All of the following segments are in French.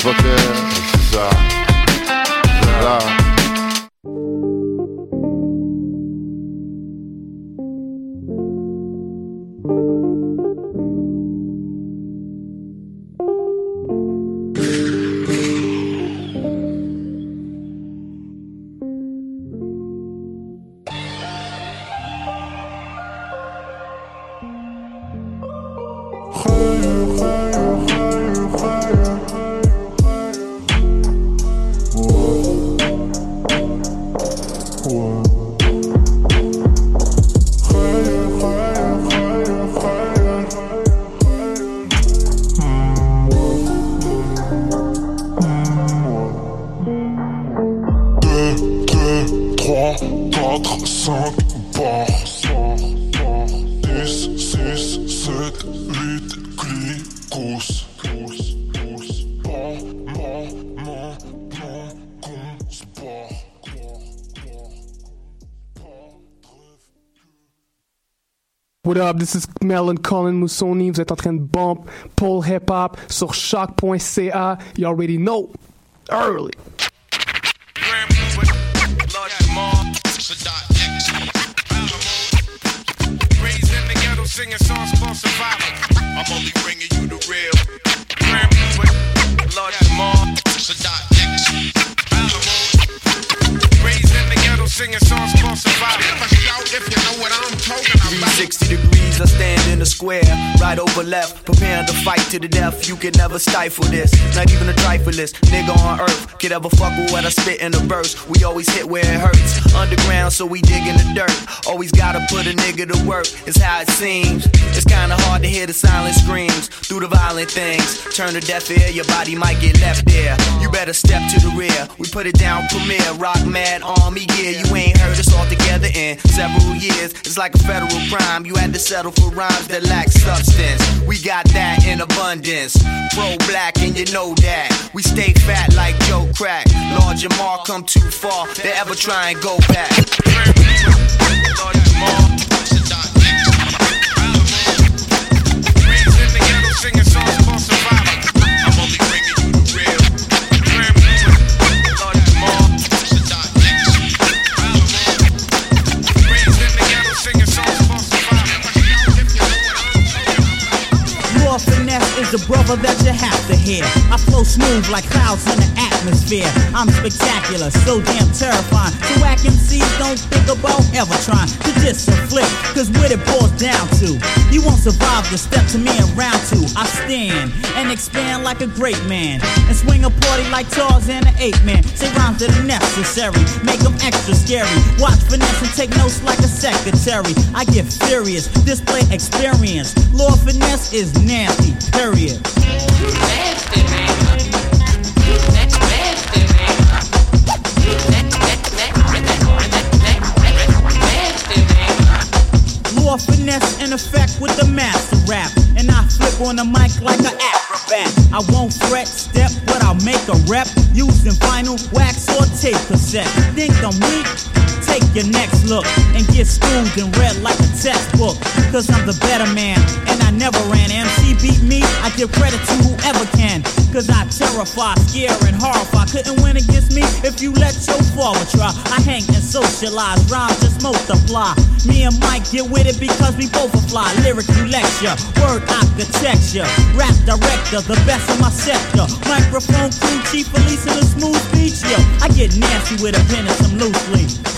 Oh, fucker, c'est ça. Up, this is Melon Colin Moussoni. Vous êtes en train de bump Paul Hip Hop sur choc.ca. You already know. Early. Singing songs for survival. I'm only bringing you the real. Lord Jamal, Sadat X. singing songs. If you know what I'm talking about. 360 degrees, I stand in the square, right over left, preparing to fight to the death. You can never stifle this, not even a trifleist nigga on earth could ever fuck with what I spit in the verse. We always hit where it hurts, underground, so we dig in the dirt. Always gotta put a nigga to work, it's how it seems. It's kinda hard to hear the silent screams through the violent things. Turn a deaf ear, your body might get left there. You better step to the rear. We put it down, premiere, rock mad army gear. You ain't heard us all together in several years. It's like a federal crime. You had to settle for rhymes that lack substance. We got that in abundance. Pro black, and you know that. We stay fat like Joe Crack. Lord Jamar come too far to ever try and go back. Brother that you have to hear. I flow smooth like clouds in the atmosphere. I'm spectacular, so damn terrifying. So whack MCs don't think about ever trying to diss or flip, cause what it boils down to. You won't survive the step to me in round two. I stand and expand like a great man. And swing a party like Tarzan and an Ape Man. Say rhymes that are necessary, make them extra scary. Watch finesse and take notes like a secretary. I get furious, display experience. Lord finesse is nasty, period. Finesse in effect with the master rap. And I flip on the mic like an acrobat. I won't fret, step, but I'll make a rep. Using vinyl, wax, or tape cassette. Think I'm weak? Take your next look and get schooled and read like a textbook. Cause I'm the better man, and I never ran. MC beat me, I give credit to whoever can. Cause I terrify, scare, and horrify. Couldn't win against me if you let your forward try. I hang and socialize, rhymes just multiply. Me and Mike get with it because we both are fly. Lyrically lecture, word architecture, rap director, the best in my sector. Microphone crew, chief police in a smooth. Yo, I get nasty with a pen and some loose leaf.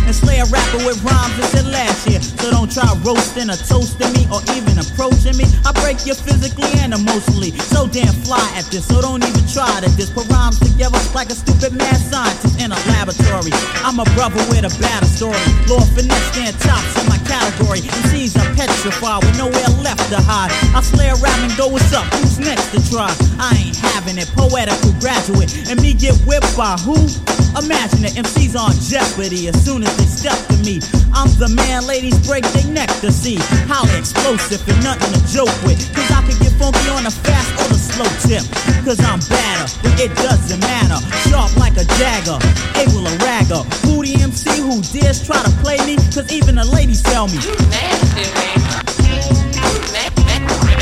And slay a rapper with rhymes said last year. So don't try roasting or toasting me or even approaching me. I break you physically and emotionally. So damn fly at this, so don't even try to this. Put rhymes together like a stupid mad scientist in a laboratory. I'm a brother with a battle story. Lord Finesse stand tops in my category. MCs are petrified with nowhere left to hide. I slay a rap and go, what's up? Who's next to try? I ain't having it. Poetical graduate. And me get whipped by who? Imagine it. MCs on jeopardy as soon as step to me. I'm the man ladies break their neck to see. how explosive and nothing to joke with. Cause I can get funky on the fast or the slow tip. Cause I'm badder, but it doesn't matter. Sharp like a dagger, able to ragger. Who the MC who dares try to play me? Cause even the ladies tell me. I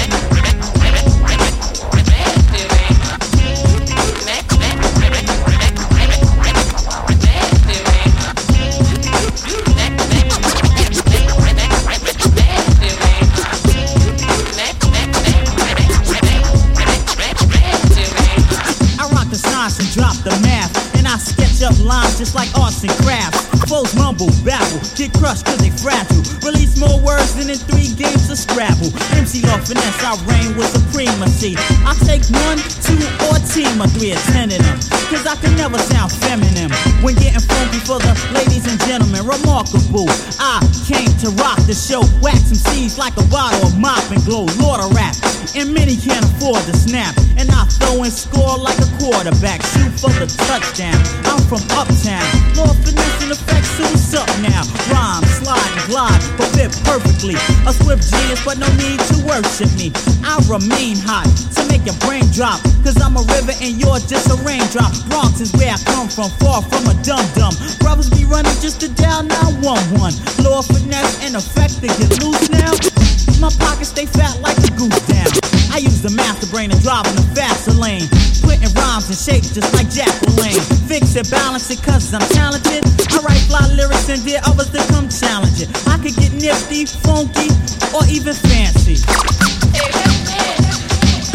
up lines just like arts and crafts. Foes mumble, babble, get crushed cause they fragile. Release more words than in three games of Scrabble. MC Law Finesse, I reign with supremacy. I take one, two, or team three or ten of them. Cause I can never sound feminine. When getting funky for the ladies and gentlemen, remarkable. I came to rock the show, wax some seeds like a bottle of mop and glow. Lord of rap, and many can't afford to snap. And I throw and score like a quarterback, shoot for the touchdown. I'm from uptown, Lord Finesse in effect, so what's up now? Rhyme, slide, and glide, but fit perfectly. A swift genius, but no need to worship me. I remain hot to make your brain drop, cause I'm a river and you're just a raindrop. Bronx is where I come from, far from a dum dum. Brothers be running just to dial 911. Lord Finesse in effect to get loose now. My pockets stay fat like a goose down. The master brain and drive in the faster lane. Putting rhymes and shapes just like Jacqueline. Fix it, balance it, cause I'm talented. I write fly lyrics and dare others to come challenge it. I could get nifty, funky, or even fancy.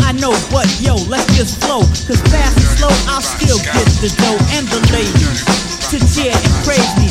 I know, but yo, let's just flow. Cause fast and slow, I'll still get the dough and the ladies to cheer and praise me.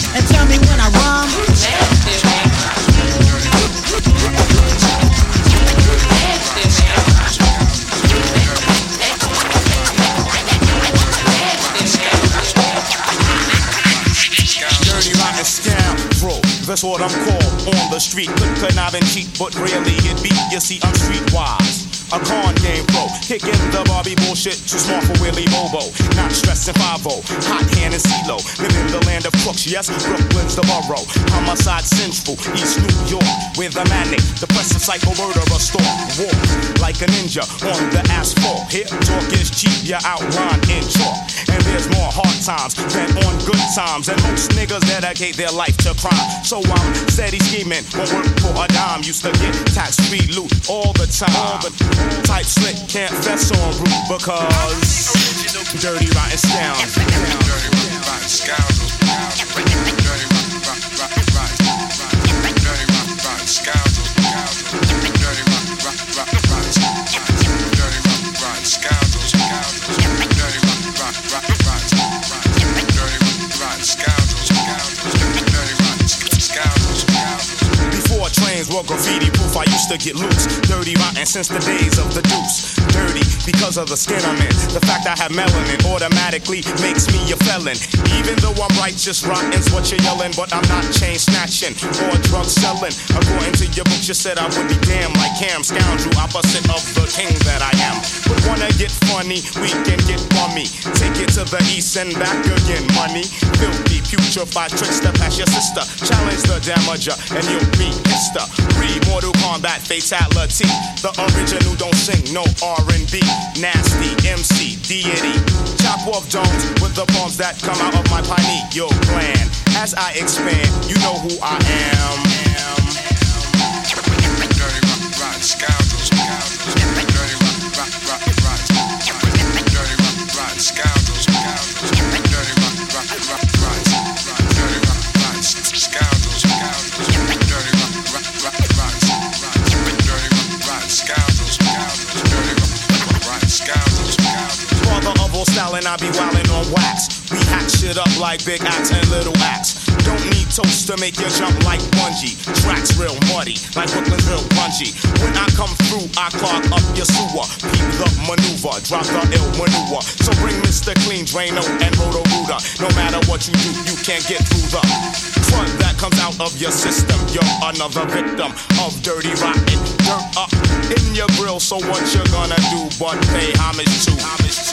That's what I'm called on the street. Good conniving cheat, but rarely it beat. You see, I'm streetwise. A con game pro, kicking the Barbie bullshit, too smart for Willie Bobo. Not stressing 5 hot hand and CeeLo. Live in the land of crooks, yes, Brooklyn's the borough. Homicide central, East New York, with a manic, depressive psycho murderer stalk. Walk like a ninja on the asphalt. Here, talk is cheap, you outline in chalk. And there's more hard times than on good times. And most niggas dedicate their life to crime. So I'm steady scheming, won't work for a dime. Used to get tax free loot all the time. All the Tight slick, can't vest on route because dirty rotten scoundrel. Dirty rotten scoundrel. Dirty rotten scoundrel. To get loose. Dirty, rotten since the days of the deuce. Dirty because of the skin I'm in. The fact I have melanin automatically makes me a felon. Even though I'm righteous, rotten's what you're yelling, but I'm not chain snatching or drug selling. According to your books, you said I would be damned like Cam Scoundrel, opposite of the king that I am. But wanna get funny, we can get bummy. Take it to the east and back again, money. Filthy, putrefied tricks to pass your sister. Challenge the damager, and you'll be Mister. Re Mortal Kombat Fatality. The original don't sing no R&B. Nasty MC deity. Chop off domes with the bombs that come out of my pineal gland. As I expand, you know who I am. Dirty rock, rock, scoundrels, shit up like big axe and little axe. Don't need toast to make you jump like bungee. Tracks real muddy, like Brooklyn real punchy. When I come through, I clog up your sewer. Peep the maneuver, drop the ill maneuver. So bring Mr. Clean, Drano, and Roto Rooter. No matter what you do, you can't get through the front that comes out of your system. You're another victim of dirty rotten dirt up in your grill. So what you gonna do but pay homage to? Homage to.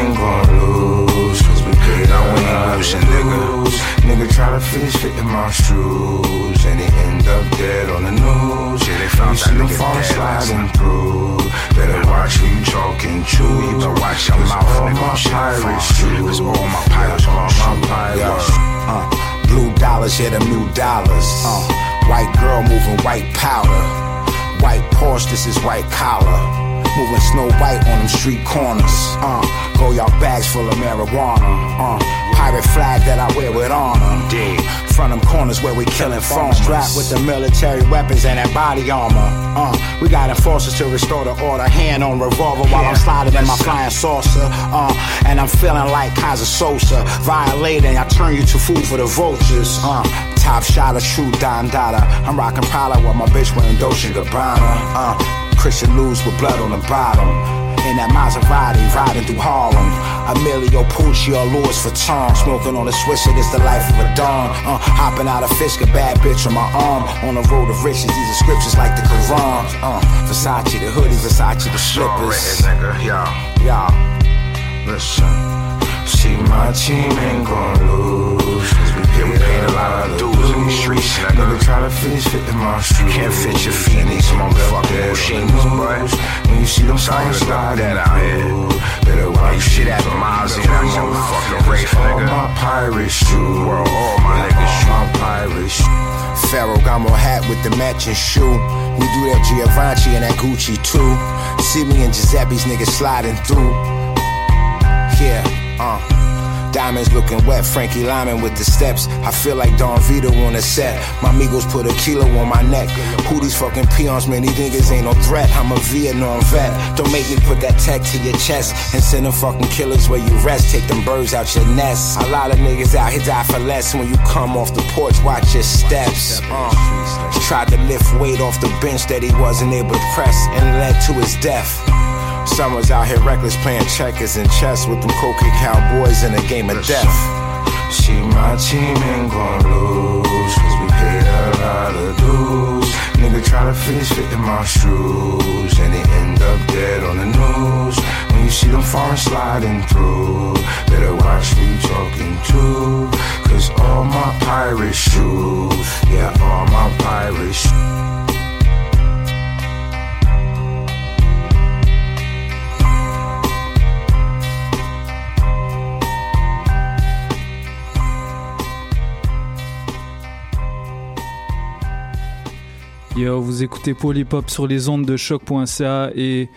try to finish fitting my shoes And they end up dead on the news. Yeah, they found you see them falling sliding through. Better watch who you talking to. You better watch your mouth, all my pirates shoes all my pirates, all my pirates. Uh, blue dollars, yeah, them new dollars. Uh, white girl moving white powder. White Porsche, this is white collar. Moving snow white on them street corners. Uh, go y'all bags full of marijuana. Uh, pirate flag that I wear with honor. Dig. From them corners where we killing phones. Strapped with the military weapons and that body armor. Uh, we got enforcers to restore the order. Hand on revolver while I'm sliding in my flying saucer. Uh, and I'm feeling like Kaiser Sosa. Violating, I turn you to food for the vultures. Uh, top shot of true Don Dada. I'm rocking Prada while my bitch wearing Dolce Gabbana. Uh, Christian lose with blood on the bottom. In that Maserati, riding through Harlem. Emilio Pucci or Louis Vuitton. Smoking on a Swisher, it is the life of a dawn. Uh, hopping out of Fisker, bad bitch on my arm. On the road of riches, these are scriptures like the Quran. Uh, Versace, the hoodie, Versace, the slippers. nigga, y'all Y'all. Listen, see my team ain't gonna lose we paid, we paid a lot of dues in these streets, nigga Nigga try to finish fitting my shoes Can't fit your feet in these motherfucking machines, boy. When you see them signs sliding that out here. Better watch You shit at miles in that motherfucking race, All nigga. my pirate shoes World, all my niggas All my pirate shoes Ferragamo hat with the matching shoe. We do that Giovanni and that Gucci too. See me and Giuseppe's niggas sliding through. Yeah, uh. Diamonds looking wet, Frankie Lyman with the steps. I feel like Don Vito on the set. My amigos put a kilo on my neck. Who these fucking peons, man? These niggas ain't no threat. I'm a Vietnam vet. Don't make me put that tech to your chest and send them fucking killers where you rest. Take them birds out your nest. A lot of niggas out here die for less. When you come off the porch, watch your steps. Uh. Tried to lift weight off the bench that he wasn't able to press and led to his death. Summers out here reckless playing checkers and chess with them cocaine cowboys in a game of death. See my team ain't gon' lose Cause we paid a lot of dues. Nigga try to finish fitting my shoes And they end up dead on the news. When you see them foreign sliding through Better watch who you talking to Cause all my pirate shoes Yeah, all my pirate shoes Yo, vous écoutez Polypop sur les ondes de choc.ca et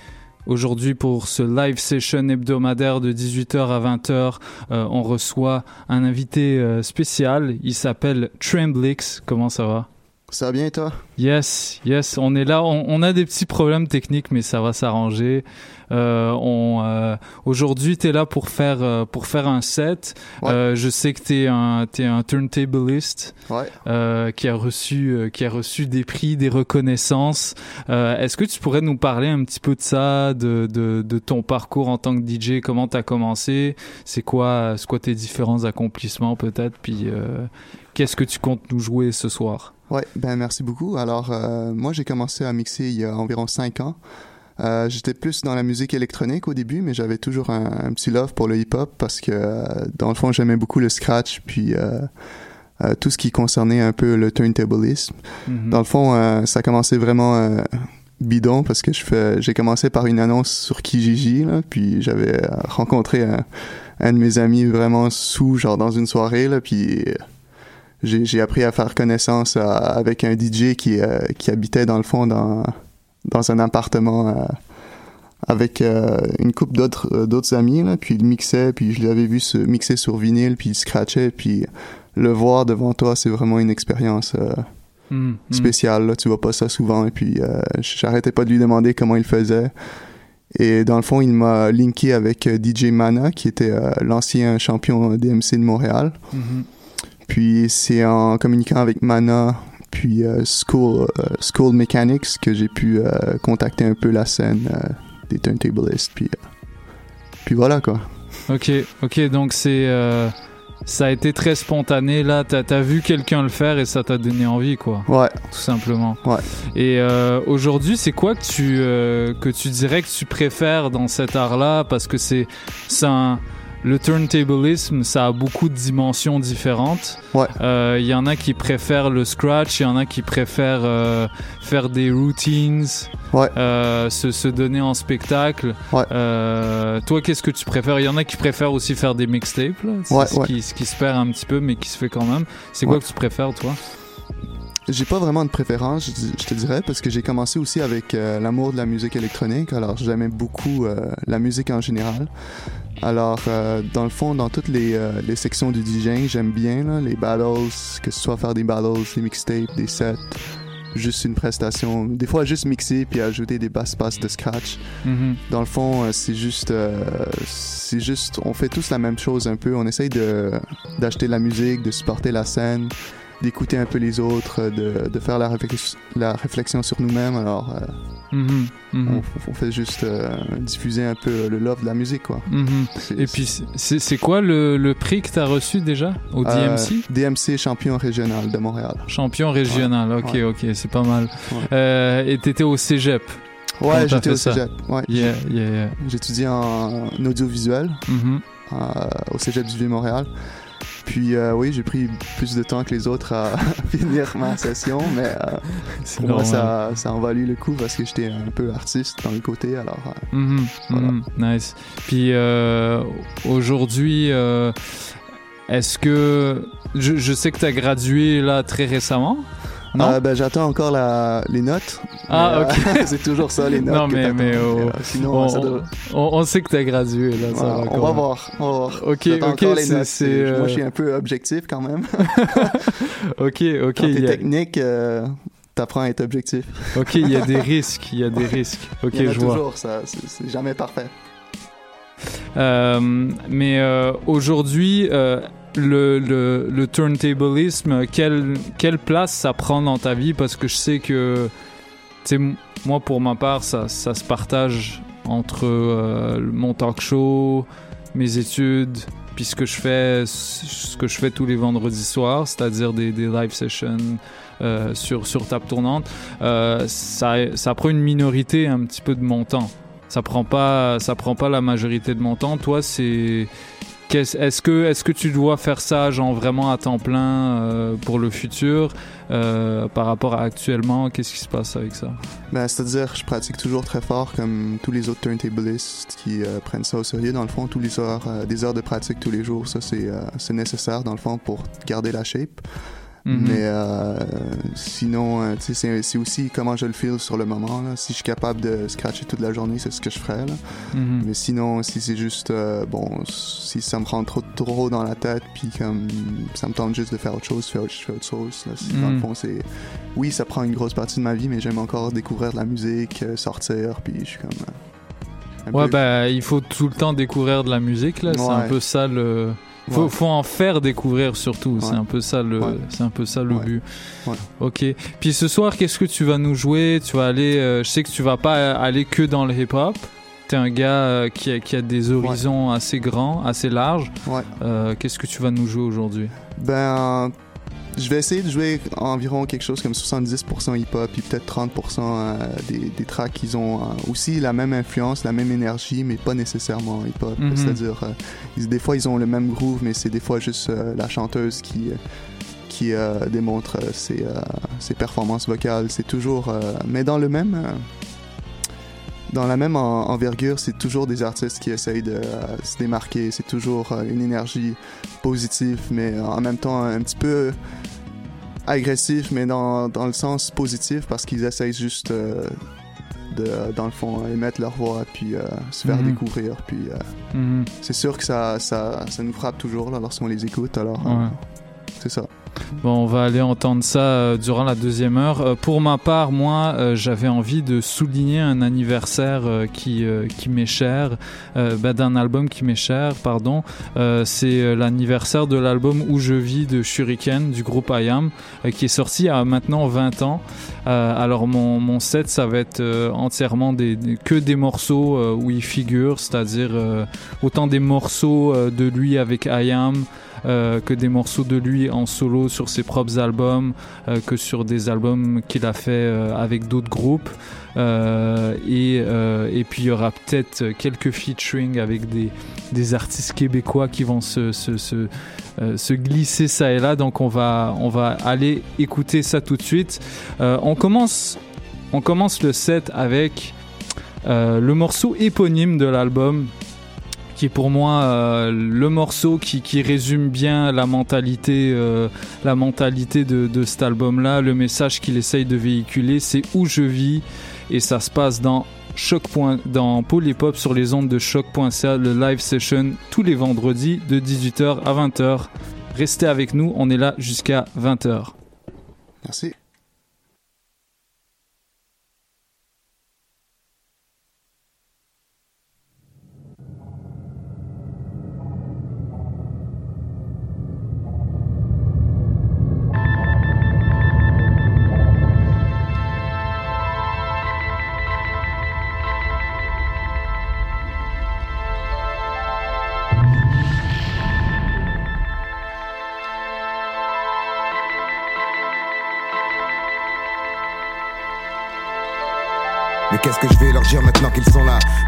Aujourd'hui, pour ce live session hebdomadaire de 18h à 20h, euh, on reçoit un invité euh, spécial. Il s'appelle Tremblix. Comment ça va? Ça va bien, toi? Yes, yes, on est là. On, on a des petits problèmes techniques, mais ça va s'arranger. Euh, on euh, aujourd'hui, t'es là pour faire euh, pour faire un set. Je sais que t'es un t'es un turntablist Ouais. euh, qui a reçu qui a reçu des prix, des reconnaissances. Est-ce que tu pourrais nous parler un petit peu de ça, de de, de ton parcours en tant que DJ, comment t'as commencé, c'est quoi tes différents accomplissements peut-être, puis euh, qu'est-ce que tu comptes nous jouer ce soir? Ouais, ben merci beaucoup. Alors, euh, moi, j'ai commencé à mixer il y a environ cinq ans. Euh, J'étais plus dans la musique électronique au début, mais j'avais toujours un, un petit love pour le hip-hop parce que, euh, dans le fond, j'aimais beaucoup le scratch, puis euh, tout ce qui concernait un peu le turntablisme. Mhm. Dans le fond, ça commençait vraiment bidon parce que j'ai commencé par une annonce sur Kijiji, là, puis j'avais rencontré un, un de mes amis vraiment sous, genre dans une soirée, là, puis j'ai appris à faire connaissance avec un DJ qui, qui habitait dans le fond dans, dans un appartement euh, avec euh, une couple d'autres euh, d'autres amis là, puis il mixait puis je l'avais vu se mixer sur vinyle puis il scratchait puis le voir devant toi c'est vraiment une expérience euh, Mm, mm. spéciale là, tu vois pas ça souvent et puis j'arrêtais pas de lui demander comment il faisait et dans le fond il m'a linké avec DJ Mana qui était l'ancien champion DMC de Montréal Mhm. puis c'est en communiquant avec Mana, puis euh, School, euh, School Mechanics que j'ai pu euh, contacter un peu la scène des turntablistes. Puis, puis voilà quoi. Ok, ok, donc c'est ça a été très spontané là. T'as as vu quelqu'un le faire et ça t'a donné envie, quoi. Ouais. Tout simplement. Ouais. Et aujourd'hui, c'est quoi que tu que tu dirais que tu préfères dans cet art-là? Parce que c'est c'est un le turntablisme, ça a beaucoup de dimensions différentes. Ouais. Euh, Il y en a qui préfèrent le scratch, il y en a qui préfèrent euh, faire des routines, Ouais. euh, se, se donner en spectacle. Ouais. Toi, qu'est-ce que tu préfères? Il y en a qui préfèrent aussi faire des mixtapes, là. Ce. Qui, ce qui se perd un petit peu, mais qui se fait quand même. C'est quoi que tu préfères, toi? J'ai pas vraiment de préférence, je, te dirais, parce que j'ai commencé aussi avec euh, l'amour de la musique électronique. Alors j'aimais beaucoup euh, la musique en général. Alors euh, dans le fond, dans toutes les, euh, les sections du DJing, j'aime bien là, les battles, que ce soit faire des battles, des mixtapes, des sets, juste une prestation. Des fois juste mixer puis ajouter des basses passes de scratch. Mhm. Dans le fond, euh, c'est juste, euh, c'est juste, on fait tous la même chose un peu. On essaye de d'acheter de la musique, de supporter la scène, d'écouter un peu les autres, de, de faire la, réflex- la réflexion sur nous-mêmes. Alors, euh, Mhm, mhm. on, on fait juste euh, diffuser un peu le love de la musique, quoi. Mhm. C'est- Et puis, c'est quoi le, le prix que tu as reçu déjà au Euh, DMC DMC champion régional de Montréal. Champion régional, ok, Ouais. ok, c'est pas mal. Ouais. Et t'étais au cégep Ouais, j'étais au cégep. Ouais. Yeah, yeah, yeah. J'étudiais en audiovisuel Mhm. euh, au cégep du Vieux-Montréal. Puis euh, oui, j'ai pris plus de temps que les autres à finir ma session, mais euh, pour moi, ça, ça en valu le coup parce que j'étais un peu artiste dans le côté, alors euh, Mhm, Voilà. mhm, nice. Puis euh, aujourd'hui, est-ce que je, je sais que tu as gradué là très récemment Non Euh, ben, j'attends encore la, les notes. Ah, Mais, ok. euh, c'est toujours ça, les notes. Non, mais, mais oh, Euh, sinon, on, ça doit- on- on sait que tu as gradué là. ça Ouais, va on va voir, on va voir. Ok, ok, c'est- Moi, euh, je suis un peu objectif quand même. Ok, ok. Quand t'es a- technique, euh, t'apprends à être objectif. Ok, il y a des risques, il y a des risques. Ok, Il y en a je vois. toujours, ça, c'est jamais parfait. Euh, mais euh, aujourd'hui, euh, le, le, le turntablisme, quelle, quelle place ça prend dans ta vie? Parce que je sais que, moi pour ma part, ça, ça se partage entre euh, mon talk show, mes études, puis ce que je fais, ce que je fais tous les vendredis soirs, c'est-à-dire des, des live sessions euh, sur, sur table tournante. Euh, ça, ça prend une minorité un petit peu de mon temps. Ça prend pas ça prend pas la majorité de mon temps. Toi c'est est-ce que est-ce que tu dois faire ça genre vraiment à temps plein euh, pour le futur euh, par rapport à actuellement? Qu'est-ce qui se passe avec ça? Ben, C'est-à-dire, je pratique toujours très fort comme tous les autres turntablistes qui euh, prennent ça au sérieux. Dans le fond, tous les heures, des heures de pratique tous les jours, ça c'est c'est nécessaire dans le fond pour garder la shape. Mhm. Mais euh, sinon, euh, tu sais, c'est- aussi comment je le feel sur le moment. Là. Si je suis capable de scratcher toute la journée, c'est ce que je ferais. Là. Mhm. Mais sinon, si c'est juste, euh, bon, si ça me rentre trop, trop dans la tête, puis comme ça me tente juste de faire autre chose, je fais autre, je fais autre chose. Là. Si, Dans Mhm. le fond, c'est. Oui, ça prend une grosse partie de ma vie, mais j'aime encore découvrir de la musique, sortir, puis je suis comme. Ouais, peu- bah, il faut tout le temps découvrir de la musique, là. C'est un peu ça le. Faut, Ouais. faut en faire découvrir surtout. C'est un peu ça le. Ouais. C'est un peu ça le but. Ok. Puis ce soir, qu'est-ce que tu vas nous jouer? Tu vas aller. euh, je sais que tu vas pas aller que dans le hip-hop. T'es un gars euh, qui, a, qui a des horizons assez grands, assez larges. Euh, qu'est-ce que tu vas nous jouer aujourd'hui? Ben, je vais essayer de jouer environ quelque chose comme 70% hip-hop, puis peut-être 30% euh, des, des tracks qui ont euh, aussi la même influence, la même énergie, mais pas nécessairement hip-hop. Mhm. C'est-à-dire, euh, des fois, ils ont le même groove, mais c'est des fois juste la chanteuse qui, qui euh, démontre euh, ses, euh, ses performances vocales. C'est toujours... mais dans le même... dans la même en- envergure, c'est toujours des artistes qui essayent de euh, se démarquer. C'est toujours euh, une énergie positive, mais en même temps un petit peu agressif, mais dans, dans le sens positif parce qu'ils essayent juste euh, de, dans le fond, émettre leur voix puis se faire Mhm. découvrir. Puis Mhm. c'est sûr que ça, ça, ça nous frappe toujours là, lorsqu'on les écoute. Alors, Ouais. c'est ça. Bon, on va aller entendre ça euh, durant la deuxième heure. Euh, pour ma part, moi, euh, j'avais envie de souligner un anniversaire qui, m'est cher, bah, d'un album qui m'est cher, pardon. C'est l'anniversaire de l'album Où je vis de Shuriken du groupe IAM, qui est sorti il y a maintenant 20 ans. Alors mon, set, ça va être entièrement que des morceaux où il figure, c'est-à-dire autant des morceaux de lui avec IAM, que des morceaux de lui en solo sur ses propres albums, euh, que sur des albums qu'il a fait euh, avec d'autres groupes. Euh, et, euh, et puis il y aura peut-être quelques featuring avec des, des artistes québécois qui vont se, se, se, euh, se glisser ça et là. Donc on va, on va aller écouter ça tout de suite. Euh, on, commence, on commence le set avec euh, le morceau éponyme de l'album qui est pour moi euh, le morceau qui, qui résume bien la mentalité, euh, la mentalité de, de cet album-là, le message qu'il essaye de véhiculer, c'est où je vis et ça se passe dans Choc. dans Pôle Hip Hop sur les ondes de choc.ca, le live session tous les vendredis de 18h à 20h. Restez avec nous, on est là jusqu'à 20h. Merci.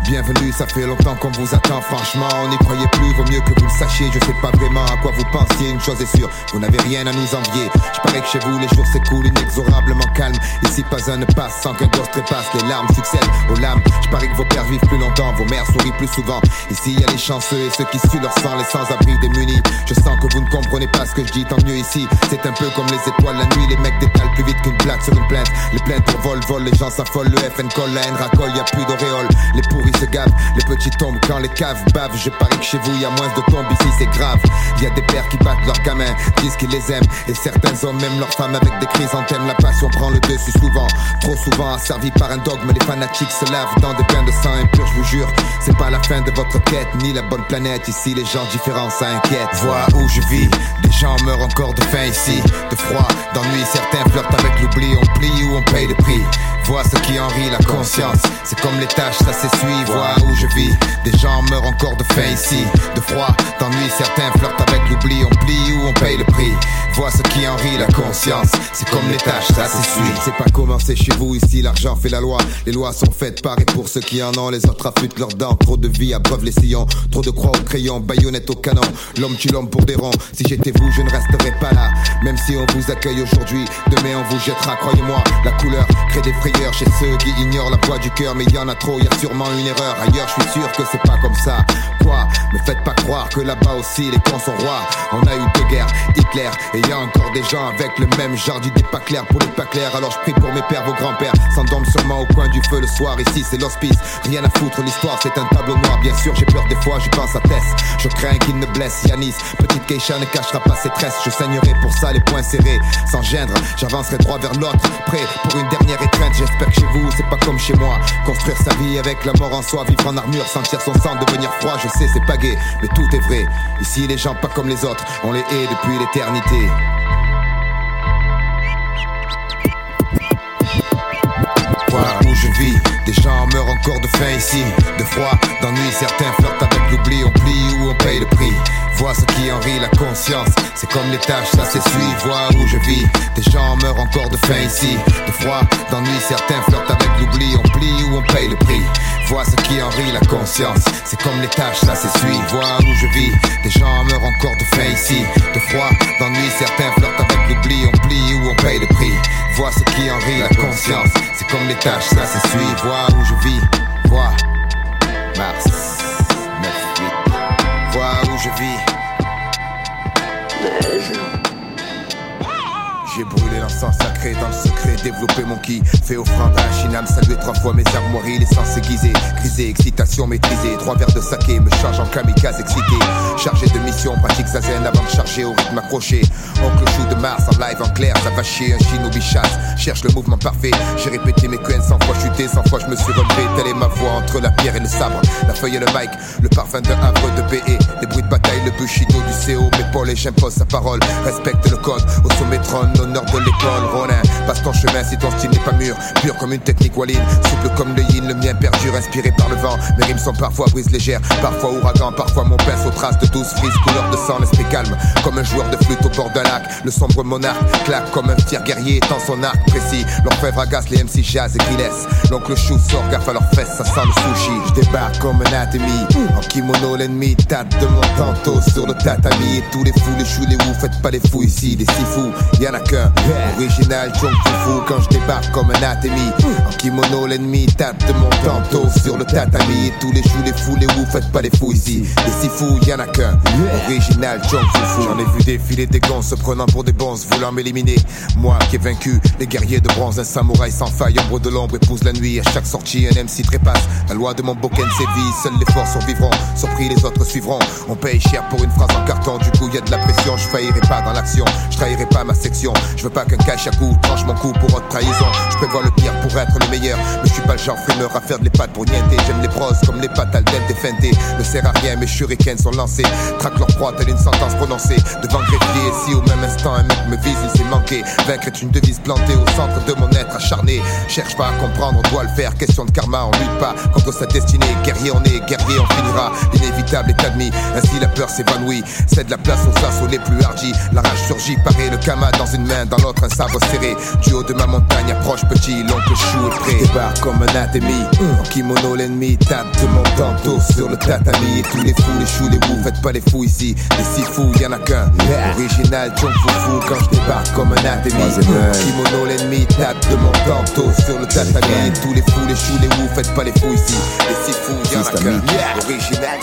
Bienvenue, ça fait longtemps qu'on vous attend. Franchement, on n'y croyait plus, vaut mieux que vous le sachiez. Je sais pas vraiment à quoi vous pensiez, une chose est sûre Vous n'avez rien à nous envier. Je que chez vous les jours s'écoulent inexorablement calme Ici pas un ne passe sans qu'un gosse trépasse Les larmes succèdent aux lames. Je parie que vos pères vivent plus longtemps, vos mères sourient plus souvent. Ici y a les chanceux et ceux qui suent leur sang Les sans-abri démunis. Je sens que vous ne comprenez pas ce que je dis, tant mieux ici. C'est un peu comme les étoiles la nuit Les mecs détalent plus vite qu'une plaque sur une plainte. Les plaintes pour vol, vol, les gens s'affolent Le FN colle, la haine racole, y a plus d'auréole Les pourris se gavent, les petits tombent quand les caves bavent. Je parie que chez vous y a moins de tombes ici c'est grave. Y a des pères qui battent leurs gamins, disent qu'ils les aiment. Et certains hommes même leurs femmes avec des chrysanthèmes. La passion prend le dessus souvent, trop souvent asservi par un dogme. Les fanatiques se lavent dans des bains de sang impur, je vous jure. C'est pas la fin de votre quête, ni la bonne planète. Ici les gens différents ça inquiète Vois où je vis, des gens meurent encore de faim ici. De froid, d'ennui, certains flirtent avec l'oubli. On plie ou on paye le prix Vois ce qui en rit la conscience. C'est comme les tâches, ça s'essuie Vois où je vis, des gens meurent encore de faim ici. De froid, d'ennui, certains flirtent avec l'oubli. On plie ou on paye le prix. Vois ce qui en rit la conscience. C'est comme les tâches, ça s'essuie C'est pas comment c'est chez vous ici, l'argent fait la loi. Les lois sont faites par et pour ceux qui en ont. Les autres affûtent leurs dents, trop de vie abreuvent les sillons. Trop de croix au crayon, baïonnette au canon. L'homme tue l'homme pour des ronds. Si j'étais vous, je ne resterais pas là. Même si on vous accueille aujourd'hui Demain on vous jettera, croyez-moi La couleur crée des frayeurs chez ceux qui ignorent la voix du cœur, mais y en a trop, y a sûrement une erreur. Ailleurs, je suis sûr que c'est pas comme ça. Quoi? Me faites pas croire que là-bas aussi les cons sont rois. On a eu deux guerres, Hitler, et y a encore des gens avec le même genre d'idées pas claires pour les pas clairs. Alors je prie pour mes pères, vos grands-pères, s'endorment sûrement au coin du feu le soir. Ici c'est l'hospice, rien à foutre, l'histoire c'est un tableau noir. Bien sûr, j'ai peur des fois, je pense à Tess. Je crains qu'il ne blesse Yanis. Petite Keisha ne cachera pas ses tresses. Je saignerai pour ça les poings serrés, sans gendre. J'avancerai droit vers l'autre, prêt pour une dernière étreinte. J'espère que chez vous c'est pas comme chez moi. Construire sa vie avec la mort en soi, vivre en armure, sentir son sang devenir froid. Je sais c'est pas gay, mais tout est vrai. Ici les gens pas comme les autres, on les hait depuis l'éternité. Où je vis, des gens meurent encore de faim ici, de froid, d'ennui, certains flirtent avec l'oubli, on plie ou on paye le prix. Vois ce qui en rit la conscience, c'est comme les tâches, ça s'essuie, vois où je vis, des gens meurent encore de faim ici, de froid, d'ennui, certains flirtent avec l'oubli, on plie ou on paye le prix. Vois ce qui en rit la conscience, c'est comme les tâches, ça s'essuie, vois où je vis, des gens meurent encore de faim ici, de froid, d'ennui, certains flirtent avec l'oubli, on plie ou on paye le prix. Vois ce qui en rit la conscience, c'est comme les tâches, ça s'essuie, vois où je vis, vois, Mars, l'encens sacré développé mon qui fait offrande à Shinam, salué trois fois mes armoiries, l'essence aiguisée, grisée, excitation maîtrisée, trois verres de saké me charge en kamikaze excité, chargé de mission, pratique sa zen avant de charger au rythme accroché, oncle chou de Mars en live en clair, ça va chier, un shinobi chasse, cherche le mouvement parfait, j'ai répété mes quennes sans fois chuté, sans fois je me suis relevé, telle est ma voix entre la pierre et le sabre, la feuille et le mic, le parfum de havre de BE, les bruits de bataille, le bushido du CO, m'épaule et j'impose sa parole, respecte le code, au sommet trône, l'honneur de l'école, Ronin, passe ton chemin si ton style n'est pas mûr, pur comme une technique walline, souple comme le yin, le mien perdure, inspiré par le vent, mes rimes sont parfois brise légères, parfois ouragan, parfois mon pince aux traces de douze frises, couleur de sang, l'esprit calme, comme un joueur de flûte au bord d'un lac, le sombre monarque, claque comme un fier guerrier, tend son arc précis, l'orfèvre agace les MC jazz et grillesse, l'oncle chou sort gaffe à leurs fesses, ça sent le sushi, je débarque comme un anatomie, en kimono l'ennemi tâte de mon tantôt. Sur le tatami, et tous les fous, les choux, les ou, faites pas les fous ici, des si fous, y'en a qu'un, original, Fufu, quand je débarque comme un anatomie, en kimono l'ennemi tâte de mon tantôt sur le tatami, tous les choux, les fous, les ou, faites pas les fous ici, des si fous, y'en a qu'un, original, Jong Fufu, j'en ai vu défiler des gants se prenant pour des bons, voulant m'éliminer, moi qui ai vaincu les guerriers de bronze, un samouraï sans faille, ombre de l'ombre épouse la nuit, à chaque sortie un MC trépasse, la loi de mon boken sévit, seuls les forts survivront, surpris les autres suivront, on paye cher pour une phrase en carton, du coup y a de la pression, je faillirai pas dans l'action, je trahirai pas ma section, je veux pas qu'un cache à coup tranche mon cou pour autre trahison, je prévois le pire pour être le meilleur, mais je suis pas le genre fumeur à faire de l'épate pour nienter, j'aime les pros comme les pattes al dente ne sert à rien, mes shurikens sont lancés, traque leur proie telle une sentence prononcée, devant greffier, si au même instant un mec me vise, il s'est manqué, vaincre est une devise plantée au centre de mon être acharné, cherche pas à comprendre, on doit le faire, question de karma, on lutte pas contre sa destinée, guerrier on est, guerrier on finira, l'inévitable est admis, ainsi la peur s'évanouit, cède la place aux assauts les plus hardis, la rage surgit, paraît le kama dans une main, dans l'autre un sabre serré, du haut de ma montagne approche petit, l'oncle chou est prêt, débarque comme un anatomie, en kimono l'ennemi tape de mon tantôt sur le tatami, et tous les fous, les choux, les bouts, faites pas les fous ici, les si fous, y'en a qu'un, original, Jong Fufu, quand je débarque comme un anatomie, kimono l'ennemi tape de mon tantôt sur le tatami, et tous les fous, les choux, les bouts, faites pas les fous ici, les si fous, y'en a qu'un, original.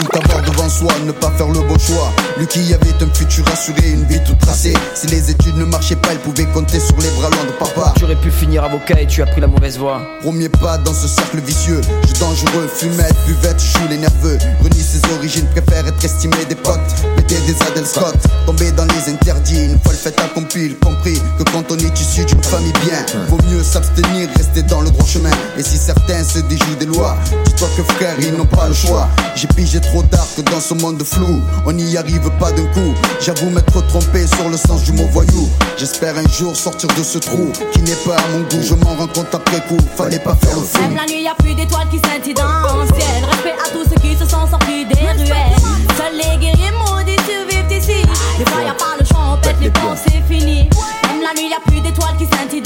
Tout avoir devant soi, ne pas faire le bon choix. Lui qui avait un futur assuré, une vie toute tracée. Si les études ne marchaient pas, il pouvait compter sur les bras loin de papa. Tu aurais pu finir avocat et tu as pris la mauvaise voie. Premier pas dans ce cercle vicieux. Je dangereux, fumette, buvette, joue les nerveux. Renie ses origines, préfère être estimé des potes. Mettez des Adel Scott, tomber dans les interdits. Une fois le fait accompli, il compris que quand on est issu d'une famille bien, vaut mieux s'abstenir, rester dans le droit chemin. Et si certains se déjouent des lois, dis-toi que frère, ils n'ont pas le choix. J'ai pigé trop tard que dans ce monde flou, on n'y arrive pas d'un coup. J'avoue m'être trompé sur le sens du mot voyou. J'espère un jour sortir de ce trou qui n'est pas à mon goût. Je m'en rends compte après coup, fallait pas faire le fou. Même la nuit, y a plus d'étoiles qui scintillent dans le ciel. Respect à tous ceux qui se sont sortis des ruelles. Seuls les guerriers maudits survivent ici. Des fois, y a pas le choix, on pète les plombs, c'est fini. Même la nuit, y a plus d'étoiles qui scintillent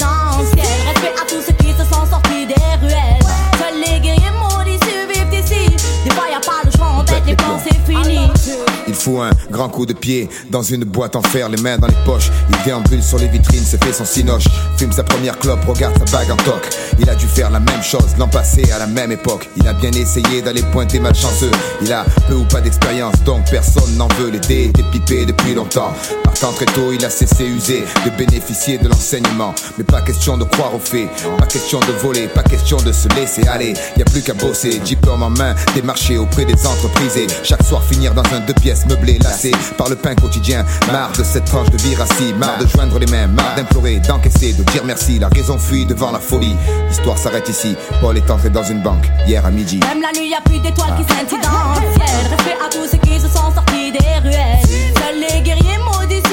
Il fout un grand coup de pied dans une boîte en fer, les mains dans les poches. Il déambule sur les vitrines, se fait son cinoche. Fume sa première clope, regarde sa bague en toc. Il a dû faire la même chose l'an passé à la même époque. Il a bien essayé d'aller pointer malchanceux. Il a peu ou pas d'expérience, donc personne n'en veut. Les dés étaient pipés depuis longtemps. Partant très tôt, il a cessé usé de bénéficier de l'enseignement. Mais pas question de croire aux faits, pas question de voler, pas question de se laisser aller. Y a plus qu'à bosser, diplôme en main, démarcher auprès des entreprises et chaque soir finir dans un deux pièces meublé, lassé par le pain quotidien. Marre de cette tranche de vie rassis, marre de joindre les mains, marre d'implorer, d'encaisser, de dire merci. La raison fuit devant la folie. L'histoire s'arrête ici. Paul est entré dans une banque hier à midi. Même la nuit, y a plus d'étoiles qui scintillent dans le ciel. Respect à tous ceux qui se sont sortis des ruelles. Seuls les guerriers maudits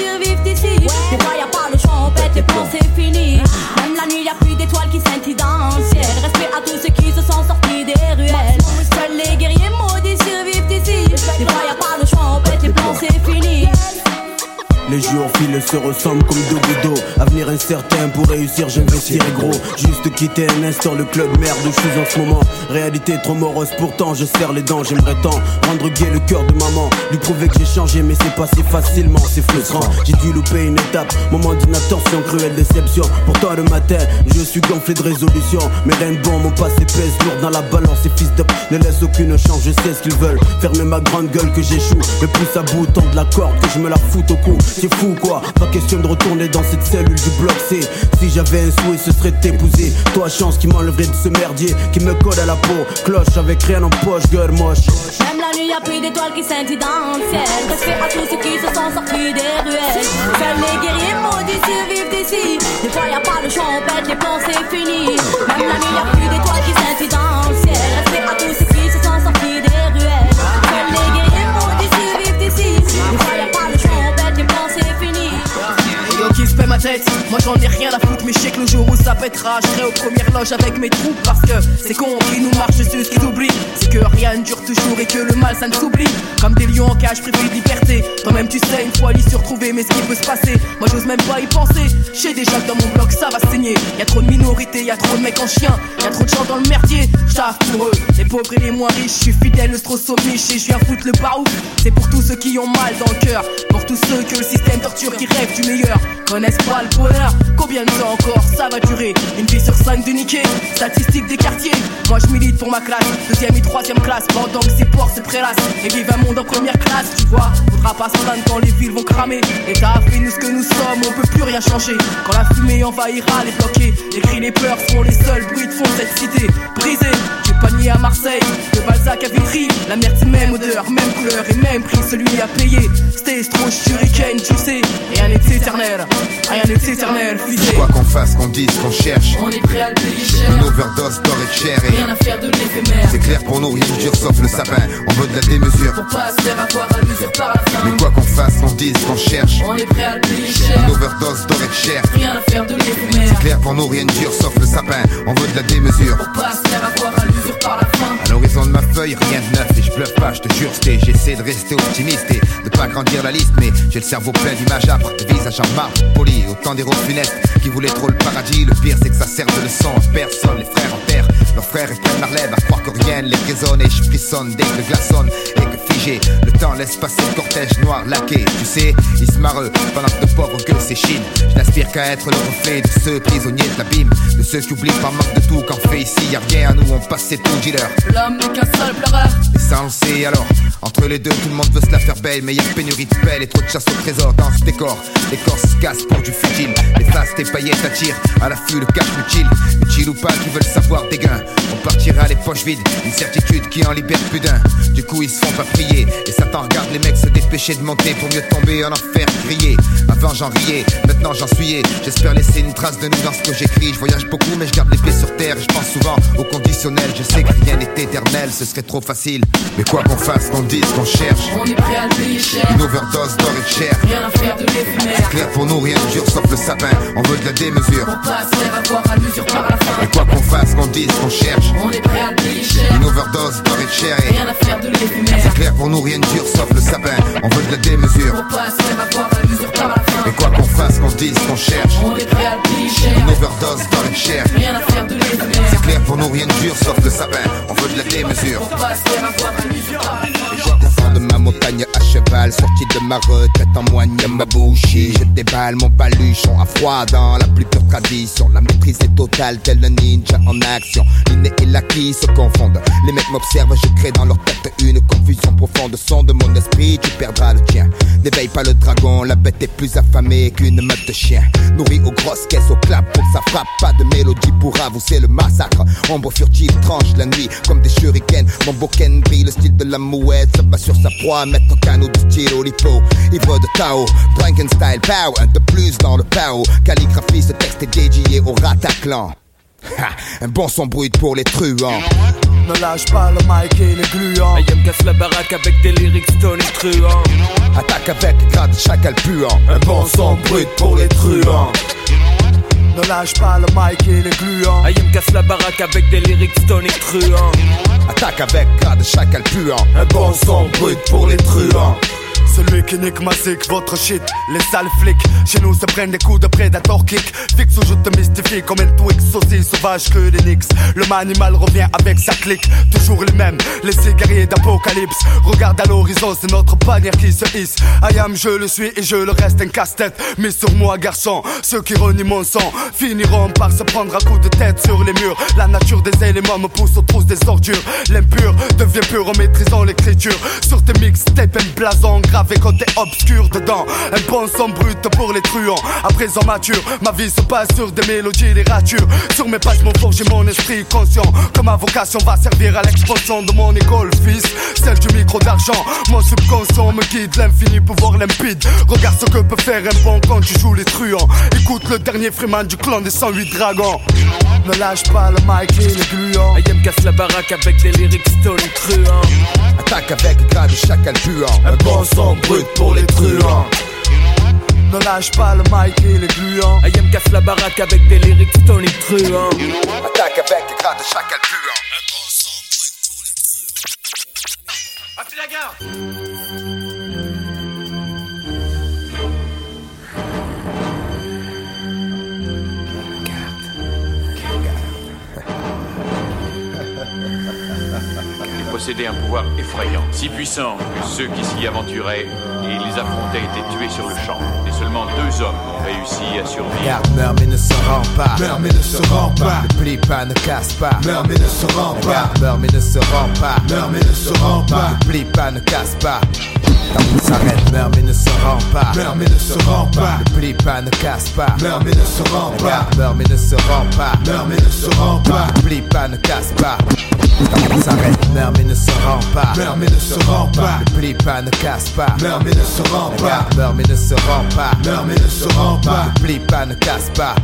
Des fois, y pas le choix, on pète les plombs, c'est. Même la nuit, y a plus d'étoiles qui scintillent dans le ciel. Respect à tous ceux qui se sont sortis des ruelles. Seuls les guerriers maudits survivent ici. Des fois, y pas le choix, on pète les plombs, c'est. Les jours filent se ressemblent comme deux gouttes. Avenir incertain pour réussir, j'investirai gros. Juste quitter un instant le club merde je suis en ce moment. Réalité trop morose, pourtant je serre les dents. J'aimerais tant rendre gai le cœur de maman. Lui prouver que j'ai changé, mais c'est passé facilement, c'est frustrant. J'ai dû louper une étape, moment d'inattention, cruelle déception. Pourtant le matin, je suis gonflé de résolution. Mais rien de bon, mon passé pèse lourd dans la balance. Et fils de ne laisse aucune chance, je sais ce qu'ils veulent. Fermer ma grande gueule que j'échoue. Le plus à bout, de la corde que je me la foute au cou. C'est fou quoi, pas question de retourner dans cette cellule du bloc C. Si j'avais un souhait, ce serait t'épouser. Toi, chance qui m'enlèverait de ce merdier qui me colle à la peau. Cloche avec rien en poche, gueule moche. Même la nuit, y a plus d'étoiles qui scintillent dans le ciel. Respect à tous ceux qui se sont sortis des ruelles. Seuls les guerriers maudits survivent ici. Des fois, y a pas le choix, on les plombs, c'est. Même la nuit, y a plus d'étoiles qui scintillent dans le ciel. Respect à tous moi j'en ai rien à foutre Mais je sais que le jour où ça pètera Je serai aux premières loges avec mes troupes Parce que c'est con qui nous marche dessus Ce qu'ils oublient. C'est que rien ne dure toujours Et que le mal ça ne s'oublie. Comme des lions en cage privés de liberté. Toi-même tu sais une fois l'y se retrouver Mais ce qui peut se passer, moi j'ose même pas y penser. Je sais déjà que dans mon bloc ça va saigner. Y a trop de minorités, y a trop de mecs en chien. Y a trop de gens dans le merdier, j'taffe pour eux Les pauvres et les moins riches, je suis fidèle, le strossomiche Et je viens foutre le baroud C'est pour tous ceux qui ont mal dans le cœur. Pour tous ceux que le système torture qui rêvent du meilleur. Connaissent pas le bonheur. Combien de temps encore ça va durer? Une vie sur cinq de niquer. Statistique des quartiers. Moi je milite pour ma classe. Deuxième et troisième classe. Pendant que ces porcs se prélassent Et vivent un monde en première classe. Tu vois Faudra pas se plaindre quand les villes vont cramer. L'État a fait nous ce que nous sommes. On peut plus rien changer. Quand la fumée envahira les bloqués Les cris les pleurs seront les seuls bruits de fond de cette cité. Brisée panier à Marseille De Balzac à Vitry La merde même odeur Même couleur et même prix Celui à payer C'était trop shuriken Tu sais Rien n'est éternel Rien n'est éternel, fusée. Quoi qu'on fasse, qu'on dise, qu'on cherche. On est prêt à le payer cher. Une overdose d'or et de chair. et Rien à faire de l'éphémère. C'est clair pour nous, rien de dur sauf le sapin. On veut de la démesure. Pour pas se faire avoir à l'usure par la fin. Mais quoi qu'on fasse, qu'on dise, qu'on cherche. On est prêt à le payer cher. Une overdose d'or et de chair. Rien à faire de l'éphémère. C'est clair pour nous, rien de dur sauf le sapin. On veut de la démesure. Pour pas se faire avoir à fin. À l'horizon de ma feuille, rien de neuf et je bluffe pas, je te jure, j'essaie de rester optimiste et de pas grandir la liste, mais j'ai le cerveau plein d'images âpres, de visages en marbre, poli, autant d'héros funestes qui voulaient trop le paradis. Le pire, c'est que ça sert de leçon à personne, les frères en terre, leurs frères ils prennent la relève à croire que rien ne les résonne et je frissonne dès que le glaçonne et que figé, le temps laisse passer le cortège noir laqué, tu sais, ils se marrent pendant que de pauvres gueules s'échinent. Je n'aspire qu'à être le reflet de ceux prisonniers de l'abîme, de ceux qui oublient par manque de tout qu'en fait ici y a rien à nous, on passe dealer. L'homme n'est qu'un seul pleureur. Et ça on le sait alors Entre les deux tout le monde veut se la faire belle. Mais y a pénurie de pelle et trop de chasse au trésor dans ce décor. Les corps se cassent pour du futile. Les fastes et paillettes attirent à l'affût le cash utile. Utile ou pas qui veulent savoir des gains. On partira les poches vides. Une certitude qui en libère plus d'un. Du coup ils se font pas prier. Et Satan regarde les mecs se dépêcher de monter Pour mieux tomber en enfer grillé. Avant j'en riais, maintenant j'en suis J'espère laisser une trace de nous dans ce que j'écris. Je voyage beaucoup mais je garde les pieds sur terre. Je pense souvent au conditionnel Je sais que rien n'est éternel, ce serait trop facile Mais quoi qu'on fasse, qu'on dise, qu'on cherche On est prêt à le payer cher. Une overdose d'or et de chair Rien à faire de l'éphémère. C'est clair pour nous, rien de dur sauf le sapin On veut de la démesure Pour pas se faire avoir à l'usure par la fin. Et quoi qu'on fasse, qu'on dise, qu'on cherche On est prêt à le payer cher. Une overdose d'or et de chair et Rien à faire de l'éphémère. C'est clair pour nous, rien de dur sauf le sapin On veut de la démesure Pour pas se faire avoir à l'usure par la fin. Et quoi qu'on fasse, qu'on dise, qu'on cherche On est prêt à le payer cher. Une overdose d'or et de chair Rien à faire de l'éphémère. C'est clair pour nous, rien de dur sauf le sapin On veut de la démesure De ma montagne à cheval, sorti de ma retraite en moigne ma bouchie. Je déballe mon paluchon à froid dans la plus pure tradition. La maîtrise est totale, tel un ninja en action. L'inné et l'acquis se confondent. Les mecs m'observent, je crée dans leur tête une confusion profonde. Son de mon esprit, tu perdras le tien. N'éveille pas le dragon, la bête est plus affamée qu'une meute de chien. Nourrie aux grosses caisses, au clap pour que ça frappe. Pas de mélodie pour avouer le massacre. Ombre furtive tranche la nuit comme des shurikens. Mon boken brille, le style de la mouette. Se bat sur sa proie, mettre au canot du stylo lipo. Ivre de Tao, Franken style power. Un de plus dans le Pao. Calligraphie, ce texte est dédié au Rataclan. Ha, un bon son brut pour les truands. Ne lâche pas le mic et les gluants. Ayam casse la baraque avec des lyrics Tony truands. Attaque avec grade chacal puant. Un bon son brut pour les truands. Ne lâche pas le mic et les gluants. Ayam casse la baraque avec des lyrics Tony truands. Attaque avec grade chacal puant. Un bon son brut pour les truands. Celui qui nique ma votre shit, les sales flics Chez nous se prennent des coups de prédator kick. Fixe ou je te mystifie comme un Twix Aussi sauvage que des Knicks Le manimal revient avec sa clique. Toujours les mêmes, les cigariers d'apocalypse. Regarde à l'horizon, c'est notre bannière qui se hisse. I am, je le suis et je le reste un casse-tête. Mais sur moi garçon, ceux qui renient mon sang Finiront par se prendre à coups de tête sur les murs. La nature des éléments me pousse aux trousses des ordures. L'impur devient pur en maîtrisant l'écriture. Sur tes mixtapes, un blason grave et côté obscur dedans. Un bon son brut pour les truands. À présent mature, ma vie se passe sur des mélodies, des ratures. Sur mes pages, mon forge mon esprit conscient. Que ma vocation va servir à l'expansion de mon école, fils. Celle du micro d'argent. Mon subconscient me guide, l'infini pouvoir limpide. Regarde ce que peut faire un bon quand tu joues les truands. Écoute le dernier Freeman du clan des 108 dragons. Ne lâche pas le mic et les gluants. Ayam casse la baraque avec des lyrics Tony truands. Attaque avec grade chacal puant. Un bon son brut pour les truands. Ne lâche pas le mic et les gluants. Ayam casse la baraque avec des lyrics Tony truands. Attaque avec grade chacal puant. Appelez la garde possédait un pouvoir effrayant, si puissant que ceux qui s'y aventuraient et les affrontaient étaient tués sur le champ. Et seulement deux hommes ont réussi à survivre. Garde meurt mais ne se rend pas. Meurs mais ne se rend pas. Ne plie pas, ne casse pas. Meurs mais ne se rend pas. Meurt mais ne se rend pas. Meurs mais ne se rend pas. Ne plie pas, ne casse pas. Ta route s'arrête, meurt mais ne se rend pas. Meurs mais ne se rend pas. Ne plie pas, ne casse pas. Meurs mais ne se rend pas. Meurt mais ne se rend pas. Meurs mais ne se rend pas. Ne plie pas, ne casse pas. Ta route s'arrête, meurt mais ne se rend pas. Meurs mais ne se rend pas. Ne plie pas, ne casse pas. Meurs mais ne se rend pas. Meurt mais ne se rend pas. Meurs mais ne se rend pas. Ne plie pas, ne casse pas.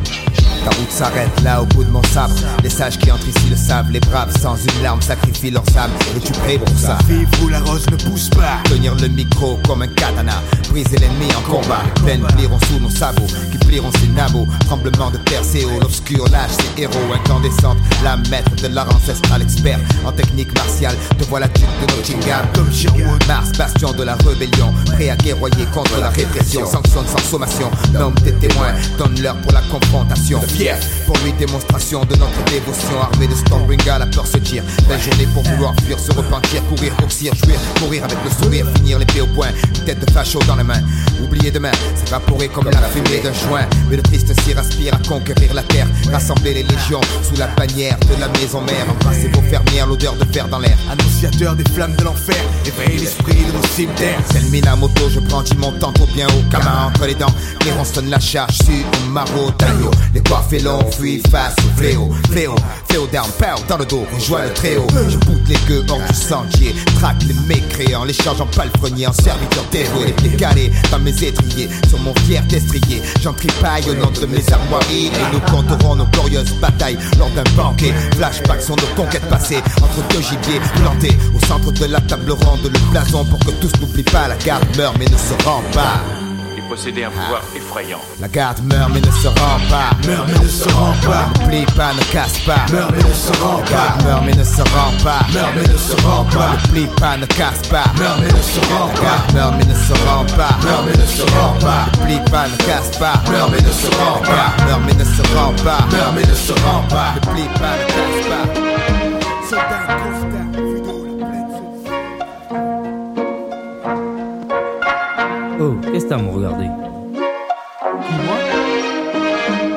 Ta route s'arrête là au bout de mon sabre. Les sages qui entrent ici le savent. Les braves sans une larme sacrifient leurs âmes. Es-tu prêt pour ça Vive où la rose ne pousse pas. Tenir le micro comme un katana. Briser l'ennemi en combat. Plaines plieront sous nos sabots. Qui plieront ses nabots. Tremblement de Perséo. L'obscur lâche ses héros. Incandescente. La maître de l'art ancestral expert en technique martiale. Te voilà duc de Nottingham. Comme Sherwood. Mars, bastion de la rébellion. Prêt à guerroyer contre la répression. Sanctionne sans sommation. Nomme tes témoins. Donne-leur pour la confrontation. Pour lui, démonstration de notre dévotion. Armée de Stormbringer, la peur se tire. Belle journée pour vouloir fuir, se repentir, courir, boxir, jouir, courir avec le sourire, finir l'épée au poing. Une tête de facho dans les mains. Oublier demain, s'évaporer comme la fumée d'un joint. Mais le triste s'y aspire à conquérir la terre. Rassembler les légions sous la bannière de la maison mère. Embrasser vos fermières, l'odeur de fer dans l'air. Annonciateur des flammes de l'enfer. Éveille l'esprit de nos cimetières. Tel Minamoto, je brandis mon tantôt bien haut. Kama entre les dents, les sonne la charge sur au maro taillot. Les coiffes longs fuient face au fléau. Fléau, fléau d'armes, pow, dans le dos, rejoins le tréau. Je boute les gueux hors du sentier. Traque les mécréants, les charge en palefrenier, en serviteur dévoué. Les calés dans mes étriers, sur mon fier destrier. J'en tripaille au nom de mes armoiries. Et nous compterons nos glorieuses batailles lors d'un banquet. Flashback sont nos conquêtes passées entre deux gibiers plantés au centre de la table ronde. Le blason pour que tous n'oublient pas. La garde meurt mais ne se rend pas. Il possédait un pouvoir effrayant. La garde meurt mais ne se rend pas. Meurs mais ne se rend pas. Ne plie pas, ne casse pas. Meurs mais ne se rend La pas. garde meurt mais ne se rend pas. Meurs mais ne se rend pas. Ne plie pas, ne casse pas. Meurs mais ne se rend La pas. garde meurt mais ne se rend pas. Meurs mais ne se rend pas. Ne plie pas, ne casse pas. Meurs mais ne se rend La pas. garde meurt mais ne se rend pas. Meurs mais ne se rend pas. Ne plie pas, ne casse pas. À me regarder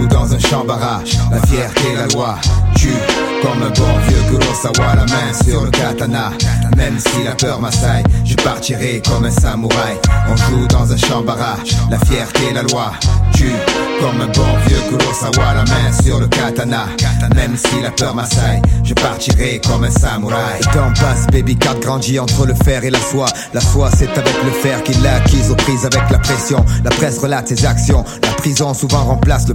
Joue dans un champ barrage, la fierté, la loi tue comme un bon vieux Kurosawa, la main sur le katana. Même si la peur m'assaille, je partirai comme un samouraï. On joue dans un champ barrage, la fierté, la loi tue comme un bon vieux Kurosawa, la main sur le katana. Même si la peur m'assaille, je partirai comme un samouraï. Le temps passe, baby cat grandit entre le fer et la soie. La soie, c'est avec le fer qu'il l'a acquise aux prises avec la pression. La presse relate ses actions. La prison souvent remplace le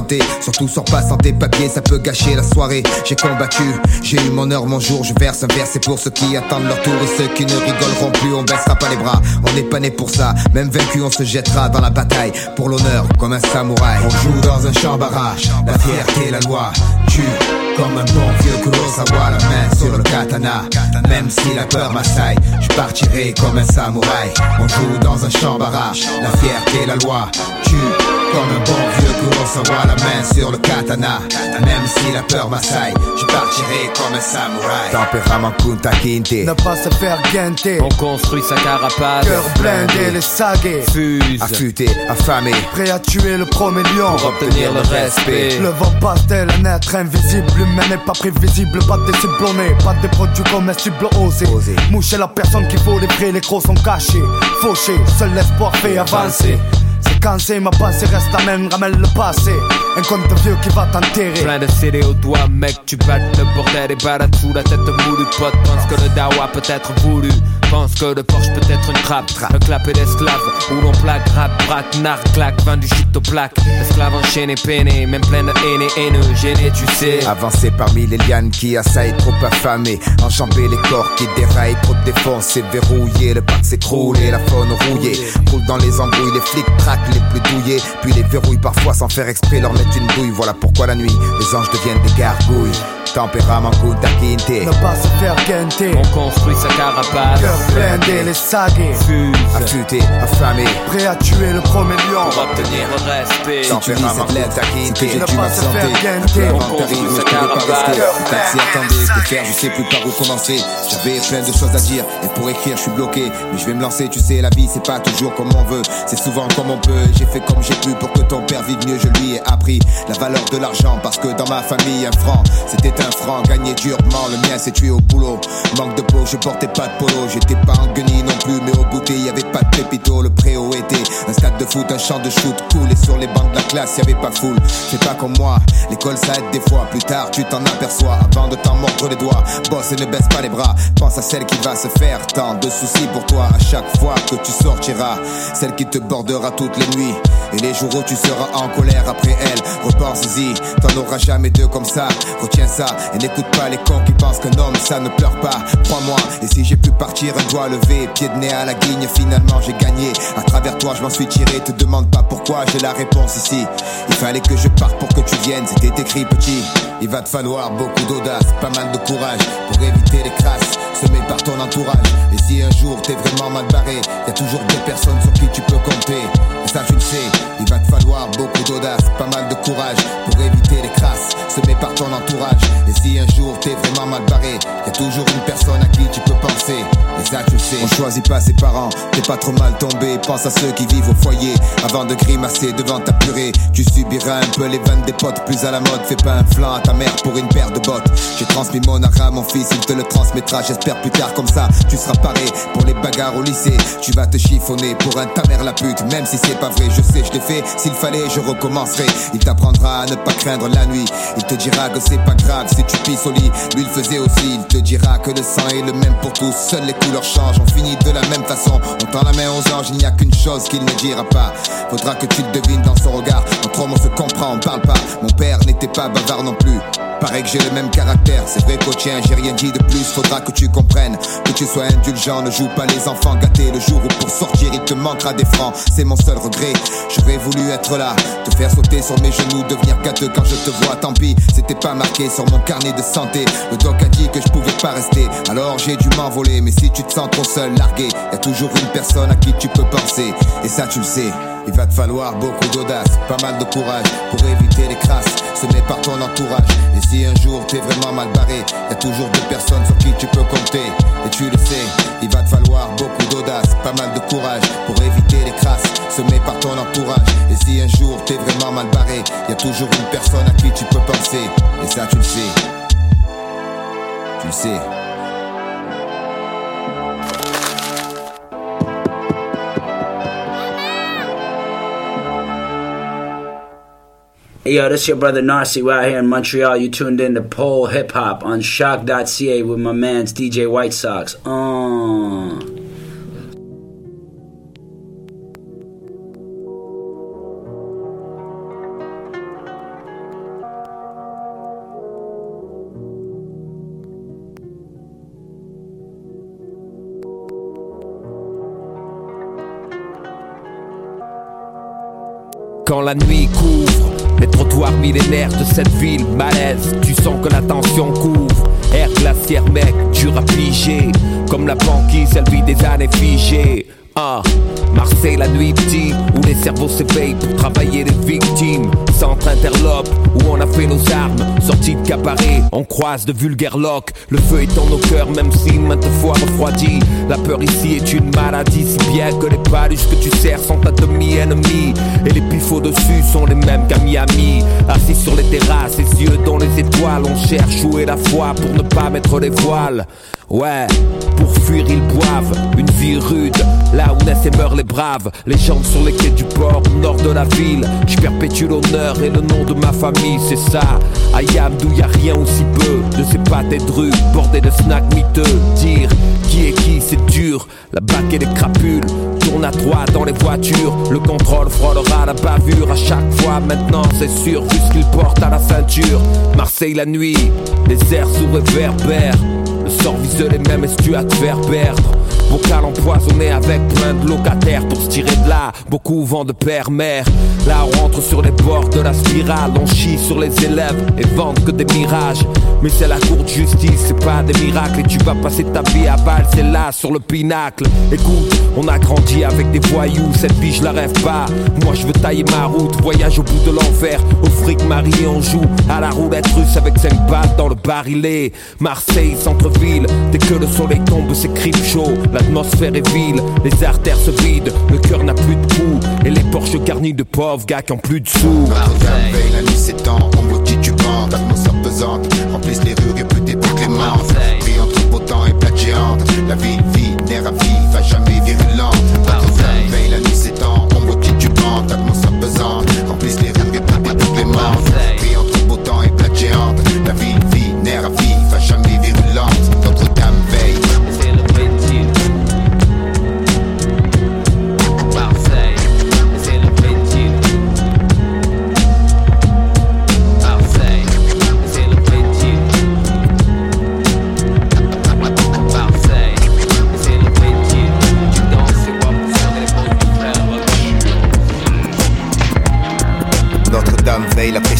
Surtout sors pas sans tes papiers, ça peut gâcher la soirée. J'ai combattu, j'ai eu mon heure, mon jour. Je verse un verre, c'est pour ceux qui attendent leur tour et ceux qui ne rigoleront plus. On baissera pas les bras. On n'est pas né pour ça. Même vaincu, on se jettera dans la bataille pour l'honneur, comme un samouraï. On joue dans un champ barrage. La fierté, la loi tue. Comme un bon vieux Kurosawa, la main sur le katana. Même si la peur m'assaille, je partirai comme un samouraï. On joue dans un champ barrage. La fierté, la loi tue. Comme un bon Kurosawa, la main sur le katana. Même si la peur m'assaille, je partirai comme un samouraï. Tempérament Kunta Kinte. Ne pas se faire guenter. On construit sa carapace. Cœur blindé, les sagués. Fuse. Affûté, affamé. Prêt à tuer le premier lion. Pour obtenir le respect. Le vent passe tel un être invisible. L'humain n'est pas prévisible. Pas de ciblonnés. Pas de produits comestibles osés. Moucher la personne qui vaut les vrais. Les gros sont cachés. Fauchés. Seul l'espoir fait avancer. C'est cansé, ma pensée reste la même, ramène le passé. Un conte de vieux qui va t'enterrer. Plein de CD au doigt, mec, tu battes le bordel et balades sous la tête moulue. Pote, pense que le dawa peut être voulu. Pense que le Porsche peut être une trappe, un clapet d'esclave où l'on plaque, rap, braque, narc, claque, vendu shit au plaque. Esclave enchaîné, peiné, même plein de haine et haineux, gêné, tu sais. Avancer parmi les lianes qui assaillent trop affamés. Enjamber les corps qui déraillent, trop défoncés, verrouillés. Le parc s'écroule et la faune rouillée. Roule dans les embrouilles, les flics traquent les plus douillés. Puis les verrouillent parfois sans faire exprès, leur une douille. Voilà pourquoi la nuit, les anges deviennent des gargouilles. Tempérament Kunta Kinte. Ne pas se faire guenter. On construit sa carapace. Cœur blindé, les sagués. Fuse. Affûté, affamé. Prêt à tuer le premier lion. Pour obtenir le respect. C'est que j'ai Ne pas se faire. Avant On construit je sa carapace. Taxi, attendez, que faire, je sais plus par où commencer. J'avais plein de choses à dire, et pour écrire, je suis bloqué. Mais je vais me lancer, tu sais, la vie, c'est pas toujours comme on veut. C'est souvent comme on peut. J'ai fait comme j'ai pu pour que ton père vive mieux, je lui ai appris la valeur de l'argent. Parce que dans ma famille, un franc, c'était un franc gagné durement. Le mien s'est tué au boulot. Manque de peau, je portais pas de polo. J'étais pas en guenille non plus, mais au goûter, y avait pas de pépito. Le préau était un stade de foot, un champ de shoot. Cool, et sur les bancs de la classe, y avait pas foule. C'est pas comme moi, l'école ça aide des fois. Plus tard, tu t'en aperçois avant de t'en mordre les doigts. Bosse et ne baisse pas les bras. Pense à celle qui va se faire tant de soucis pour toi à chaque fois que tu sortiras. Celle qui te bordera toutes les nuits. Et les jours où tu seras en colère après elle, repense-y. T'en auras jamais deux comme ça. Retiens ça et n'écoute pas les cons qui pensent qu'un homme ça ne pleure pas. Crois-moi, et si j'ai pu partir un doigt levé, pied de nez à la guigne, finalement j'ai gagné. À travers toi, je m'en suis tiré. Te demande pas pourquoi, j'ai la réponse ici. Il fallait que je parte pour que tu viennes, c'était écrit petit. Il va te falloir beaucoup d'audace, pas mal de courage pour éviter les crasses. semées par ton entourage. Et si un jour t'es vraiment mal barré, y a toujours deux personnes sur qui tu peux compter. Et ça tu le sais, il va te falloir beaucoup d'audace, pas mal de courage pour éviter les crasses semées par ton entourage. Et si un jour t'es vraiment mal barré, y a toujours une personne à qui tu peux penser. Et ça tu le sais. On choisit pas ses parents, t'es pas trop mal tombé. Pense à ceux qui vivent au foyer avant de grimacer devant ta purée. Tu subiras un peu les vannes des potes plus à la mode. Fais pas un flanc à ta mère pour une paire de bottes. J'ai transmis mon art à mon fils, il te le transmettra. J'espère plus tard comme ça, tu seras paré pour les bagarres au lycée. Tu vas te chiffonner pour un ta mère la pute, même si c'est pas vrai. Je sais, je l'ai fait. S'il fallait, je recommencerai. Il t'apprendra à ne pas craindre la nuit. Il te dira que c'est pas grave si tu pisses au lit. Lui le faisait aussi. Il te dira que le sang est le même pour tous. Seules les couleurs changent. On finit de la même façon. On tend la main aux anges. Il n'y a qu'une chose qu'il ne dira pas. Faudra que tu le devines dans son regard. Entre hommes on se comprend, on parle pas. Mon père n'était pas bavard non plus. Paraît que j'ai le même caractère, c'est vrai qu'au tien j'ai rien dit de plus, faudra que tu comprennes. Que tu sois indulgent, ne joue pas les enfants gâtés. Le jour où pour sortir il te manquera des francs, c'est mon seul regret. J'aurais voulu être là, te faire sauter sur mes genoux Devenir gâteux quand je te vois, tant pis C'était pas marqué sur mon carnet de santé. Le doc a dit que je pouvais pas rester, alors j'ai dû m'envoler. Mais si tu te sens trop seul, largué, y a toujours une personne à qui tu peux penser. Et ça tu le sais. Il va te falloir beaucoup d'audace, pas mal de courage pour éviter les crasses. Semées par ton entourage. Si un jour t'es vraiment mal barré, y a toujours deux personnes sur qui tu peux compter. Et tu le sais, il va te falloir beaucoup d'audace, pas mal de courage pour éviter les crasses semées par ton entourage. Et si un jour t'es vraiment mal barré, y a toujours une personne à qui tu peux penser. Et ça tu le sais. Tu le sais. Yo, this is your brother Narcy. We're out here in Montreal. You tuned in to Pole Hip Hop on shock.ca with my man's DJ White Sox. Uh. Quand la nuit couvre les trottoirs millénaires de cette ville, malaise, tu sens que la tension couvre. Air glaciaire, mec, dur à piger. Comme la banquise, elle vit des années figées. Ah, Marseille la nuit petit, où les cerveaux s'éveillent pour travailler les victimes. Centre interlope, où on a fait nos armes. Sortie de cabaret, on croise de vulgaires locks. Le feu est dans nos cœurs, même si maintes fois refroidi. La peur ici est une maladie, si bien que les paluches que tu sers sont ta demi-ennemi. Et les pifots dessus sont les mêmes qu'à Miami. Assis sur les terrasses, les yeux dans les étoiles, on cherche où est la foi pour ne pas mettre les voiles. Ouais, pour fuir ils boivent une vie rude, là où naissent et meurent les braves. Les gens sur les quais du port, au nord de la ville. Je perpétue l'honneur et le nom de ma famille, c'est ça. Ayam d'où y a rien aussi peu, de ces pâtes et de rue, de snacks miteux. Dire qui est qui, c'est dur. La bac et les crapules tournent à droite dans les voitures. Le contrôle frôlera la bavure à chaque fois. Maintenant, c'est sûr, vu ce qu'il porte à la ceinture. Marseille la nuit, les airs sous réverbères. Le sort vise les mêmes et tu à te faire perdre? Vocal empoisonné avec plein de locataires pour se tirer de là. Beaucoup vont de père-mère. Là, on rentre sur les bords de la spirale. On chie sur les élèves et vendent que des mirages. Mais c'est la cour de justice, c'est pas des miracles. Et tu vas passer ta vie à balle, c'est là sur le pinacle. Écoute, on a grandi avec des voyous. Cette vie, je la rêve pas. Moi, je veux tailler ma route. Voyage au bout de l'enfer. Au fric marié, on joue à la roulette russe avec 5 balles dans le barillet. Marseille, centre-ville. Dès que le soleil tombe, c'est crime chaud. L'atmosphère est vile, les artères se vident, le cœur n'a plus de pouls et les porches garnis de pauvres gars qui ont plus de sous. Marseille, la nuit s'étend, ombre titubante, atmosphère pesante, remplissent les rues et plus des plus clémentes. Vie entre temps et plate géante, la ville vit, nerf à vif, jamais virulente. Marseille, la nuit s'étend, ombre titubante, atmosphère pesante, remplissent les rues et plus des plus clémentes.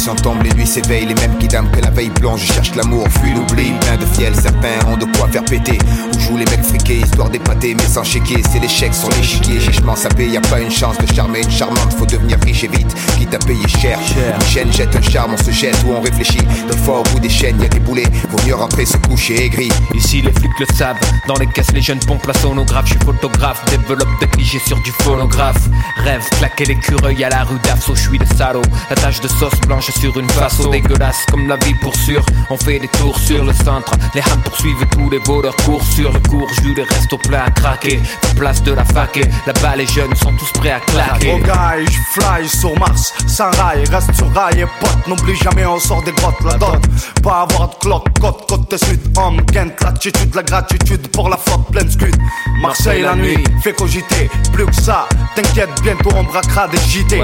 Pression tombe, les nuits s'éveillent, les mêmes qui dament que la veille blanche. Je cherche l'amour, fuis l'oubli, plein de fiel, certains ont de quoi faire péter. Où jouent les mecs friqués, histoire d'épater, mais sans chéquier. C'est l'échec sur l'échiquier, chichement sapé, y a pas une chance de charmer une charmante, faut devenir riche et vite, quitte à payer cher. Une chaîne jette un charme, on se jette ou on réfléchit. Des fois au bout des chaînes, y a des boulets, vaut mieux rentrer se coucher aigri. Ici les flics le savent, dans les caisses les jeunes pompent la sonographe, je suis photographe, développe des clichés sur du phonographe. Rêve, claquer l'écureuil à la rue d'Arceau, je suis le salaud. La tache de sauce blanche sur une façon dégueulasse comme la vie pour sûr. On fait des tours sur le centre, les hams poursuivent tous les voleurs courent sur le cours, jus les restes au plat à craquer. La place de la fac et là-bas les jeunes sont tous prêts à claquer. Oh guy, je fly sur Mars, sans rail, reste sur rail et pote, n'oublie jamais on sort des grottes, la dot. Pas avoir de cloque, côte, côté sud, homme, Kent, l'attitude, la gratitude pour la flotte pleine scud. Marseille la nuit, fait cogiter, plus que ça, t'inquiète, bientôt on braquera des JT.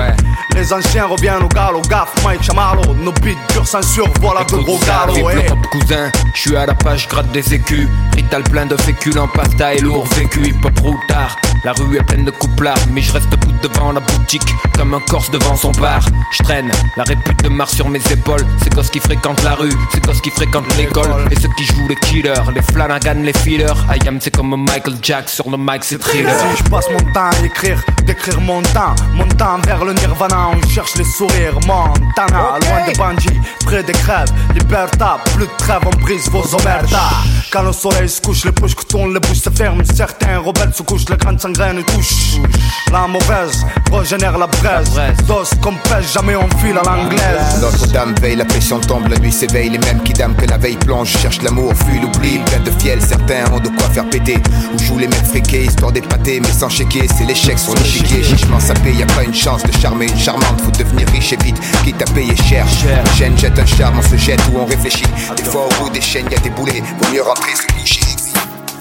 Les anciens reviennent au galop, gaffe, Mike Chamarlo, nos beats durs censure, voilà de gros galops, hop cousin, je suis à la page, gratte des écus. Rital plein de féculents, pasta et lourd vécu, hip hop routard. La rue est pleine de couplards, mais je reste debout devant la boutique, comme un corse devant son bar. Je traîne la répute de Mars sur mes épaules. C'est gosses qui fréquentent la rue, c'est gosses qui fréquentent l'école. Et ceux qui jouent les killers, les Flanagan, les fillers. I am, c'est comme Michael Jack sur le mic, c'est thriller. Si je passe mon temps à écrire, d'écrire mon temps, mon temps vers le nirvana, on cherche les sourires, Montana, loin des bandits, près des crèves, liberta, plus de trêve, on brise vos omertas. Quand le soleil se couche, les bouches que tournent, les bouches se ferment, certains rebelles se couchent, les grandes sangraines touchent. La mauvaise régénère la braise, dos comme pêche, jamais on file à l'anglaise. Notre-Dame veille, la pression tombe, la nuit s'éveille, les mêmes qui dament que la veille plonge, cherche l'amour, fuit l'oubli, plein de fiel, certains ont de quoi faire péter. Où jouent les mecs friqués, histoire d'épater, mais sans chéquier, c'est l'échec sur l'échiquier, chichement sapé, y a pas une chance de charmer. Une charmante, faut devenir riche et vite, quitte à payer cher. Une chaîne jette un charme, on se jette ou on réfléchit. Des fois au bout des chaînes, y a des boulets, vaut mieux rentrer se coucher.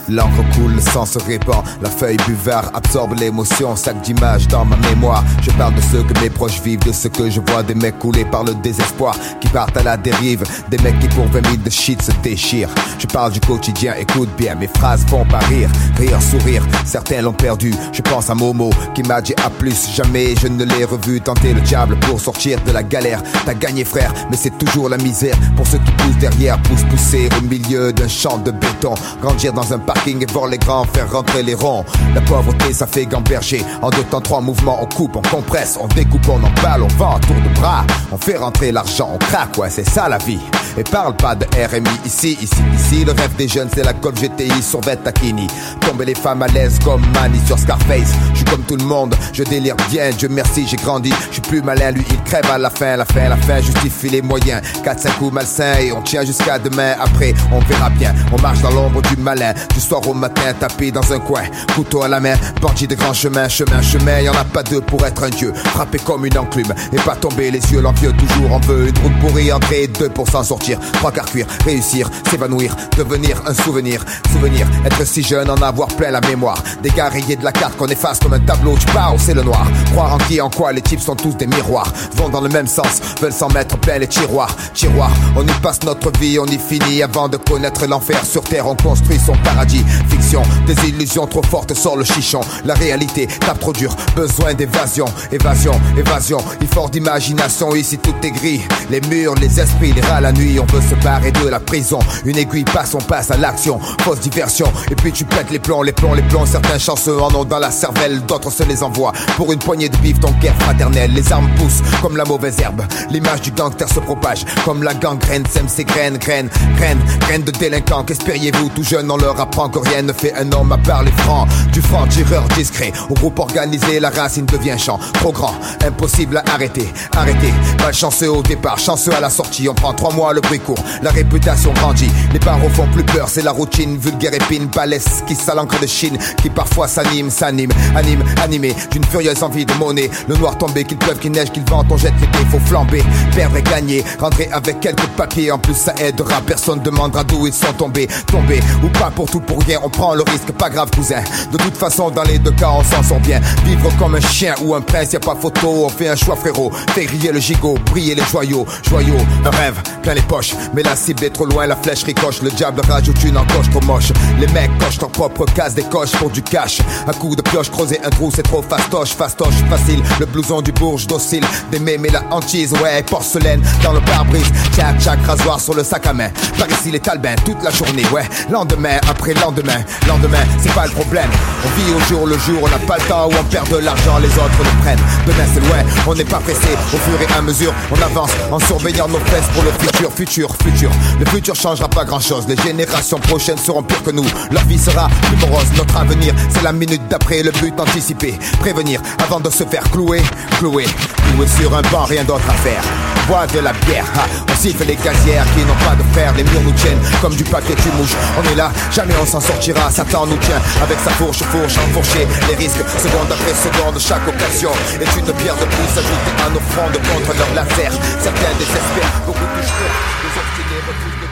L'encre coule, le sang se répand, la feuille buvard absorbe l'émotion, sac d'images dans ma mémoire. Je parle de ce que mes proches vivent, de ce que je vois, des mecs coulés par le désespoir, qui partent à la dérive, des mecs qui pour 20 000 de shit se déchirent. Je parle du quotidien, écoute bien, mes phrases font pas rire, rire, sourire, certains l'ont perdu. Je pense à Momo, qui m'a dit à plus, jamais je ne l'ai revu tenter le diable pour sortir de la galère. T'as gagné frère, mais c'est toujours la misère. Pour ceux qui poussent derrière, poussent pousser au milieu d'un champ de béton, grandir dans un et voir les grands faire rentrer les ronds. La pauvreté, ça fait gamberger. En deux temps, trois mouvements, on coupe, on compresse, on découpe, on emballe, on vend tour de bras. On fait rentrer l'argent, on craque, ouais, c'est ça la vie. Et parle pas de RMI ici, ici, ici. Le rêve des jeunes, c'est la Golf GTI sur Takini. Tomber les femmes à l'aise comme Manny sur Scarface. Je suis comme tout le monde, je délire bien, Dieu merci, j'ai grandi. Je suis plus malin, lui il crève à la fin, la fin, la fin, justifie les moyens. 4-5 coups malsains et on tient jusqu'à demain. Après, on verra bien. On marche dans l'ombre du malin, soir au matin, tapé dans un coin, couteau à la main, bandit de grand chemin, chemin, chemin. Y en a pas deux pour être un dieu, frappé comme une enclume et pas tomber les yeux. L'envieux toujours en veut une route pourrie, entrer deux pour s'en sortir. Trois quarts cuire, réussir, s'évanouir, devenir un souvenir, souvenir, être si jeune, en avoir plein la mémoire. Des gars de la carte qu'on efface comme un tableau, tu pars, c'est le noir. Croire en qui, en quoi, les types sont tous des miroirs, vont dans le même sens, veulent s'en mettre plein les tiroirs, tiroirs. On y passe notre vie, on y finit avant de connaître l'enfer. Sur terre, on construit son paradis. Fiction, des illusions trop fortes sort le chichon. La réalité tape trop dur, besoin d'évasion, évasion, évasion. Il d'imagination, ici tout est gris. Les murs, les esprits, les rats la nuit, on veut se barrer de la prison. Une aiguille passe, on passe à l'action. Fausse diversion, et puis tu pètes les plombs, les plombs, les plombs. Certains chanceux en ont dans la cervelle, d'autres se les envoient. Pour une poignée de bif, ton guerre fraternelle. Les armes poussent comme la mauvaise herbe. L'image du gangster se propage comme la gangrène. Sème ses graines, graines, graines, graines de délinquants. Qu'espériez-vous tout jeune, on leur apprend que rien ne fait un homme à part les francs. Du franc tireur discret, au groupe organisé, la racine devient champ. Trop grand, impossible à arrêter, arrêter. Malchanceux au départ, chanceux à la sortie. On prend trois mois, le bruit court, la réputation grandit. Les barreaux font plus peur, c'est la routine. Vulgaire épine, balèze qui l'encre de Chine, qui parfois s'anime, s'anime, anime, animé d'une furieuse envie de monnaie. Le noir tombé, qu'il pleuve, qu'il neige, qu'il vente, on jette dés, faut flamber, perdre et gagner. Rentrer avec quelques papiers, en plus ça aidera. Personne demandera d'où ils sont tombés, tombés ou pas pour tout pour on prend le risque, pas grave cousin. De toute façon, dans les deux cas, on s'en sort bien. Vivre comme un chien ou un prince, y a pas photo, on fait un choix frérot. Fait griller le gigot, briller les joyaux, joyaux, un rêve, plein les poches. Mais la cible est trop loin, la flèche ricoche, le diable rajoute une encoche trop moche. Les mecs cochent leur propre case des coches pour du cash. Un coup de pioche, creuser un trou, c'est trop fastoche, fastoche, facile. Le blouson du bourge docile, des mais la hantise, ouais, porcelaine dans le pare-brise. Tchac, tchac, rasoir sur le sac à main. Par ici les talbins toute la journée, ouais. Lendemain, après lendemain, lendemain, c'est pas le problème. On vit au jour le jour, on n'a pas le temps où on perd de l'argent, les autres le prennent. Demain c'est loin, on n'est pas pressé. Au fur et à mesure, on avance en surveillant nos fesses pour le futur, futur, futur. Le futur changera pas grand chose. Les générations prochaines seront pires que nous. Leur vie sera plus morose. Notre avenir, c'est la minute d'après. Le but anticipé, prévenir avant de se faire clouer, clouer, clouer sur un banc, rien d'autre à faire. Bois de la bière, ha. on siffle les gazières qui n'ont pas de fer. Les murs nous tiennent comme du papier tu mouches. On est là, jamais on s'en sortira. Satan nous tient avec sa fourche, fourche enfourchée. Les risques, seconde après seconde, chaque occasion est une pierre de plus ajoutée à nos frondes contre leur laser. Certains désespèrent, beaucoup touchent. Les obstinés refusent.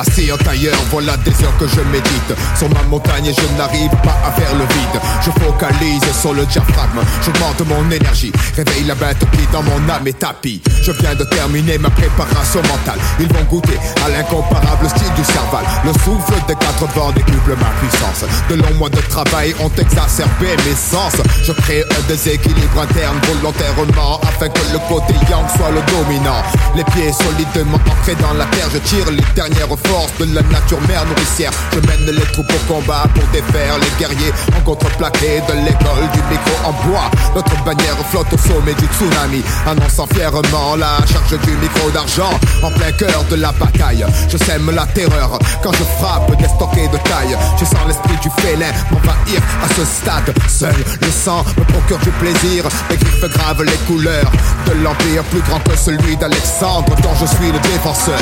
Assis en tailleur, voilà des heures que je médite. Sur ma montagne et je n'arrive pas à faire le vide. Je focalise sur le diaphragme. J'augmente mon énergie. Réveille la bête qui dans mon âme est tapis. Je viens de terminer ma préparation mentale. Ils vont goûter à l'incomparable style du cerval. Le souffle des quatre vents décuple ma puissance. De longs mois de travail ont exacerbé mes sens. Je crée un déséquilibre interne volontairement Afin que le côté yang soit le dominant. Les pieds solidement ancrés dans la terre Je tire les dernières forces de la nature mère nourricière. Je mène les troupes au combat pour défaire les guerriers. En contreplaqué de l'école du micro en bois. Notre bannière flotte au sommet du tsunami. Annonçant fièrement la charge du micro d'argent. En plein cœur de la bataille Je sème la terreur. Quand je frappe des stockés de taille Je sens l'esprit du félin m'envahir. À ce stade Seul le sang me procure du plaisir. Les griffes gravent les couleurs de l'empire plus grand que celui d'Alexandre dont je suis le défenseur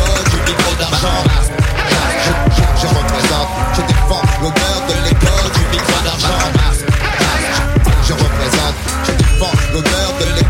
l'école du micro d'argent. Je, je, je représente, je défends l'odeur de l'école du micro d'argent. Je, je représente, je défends l'odeur de l'école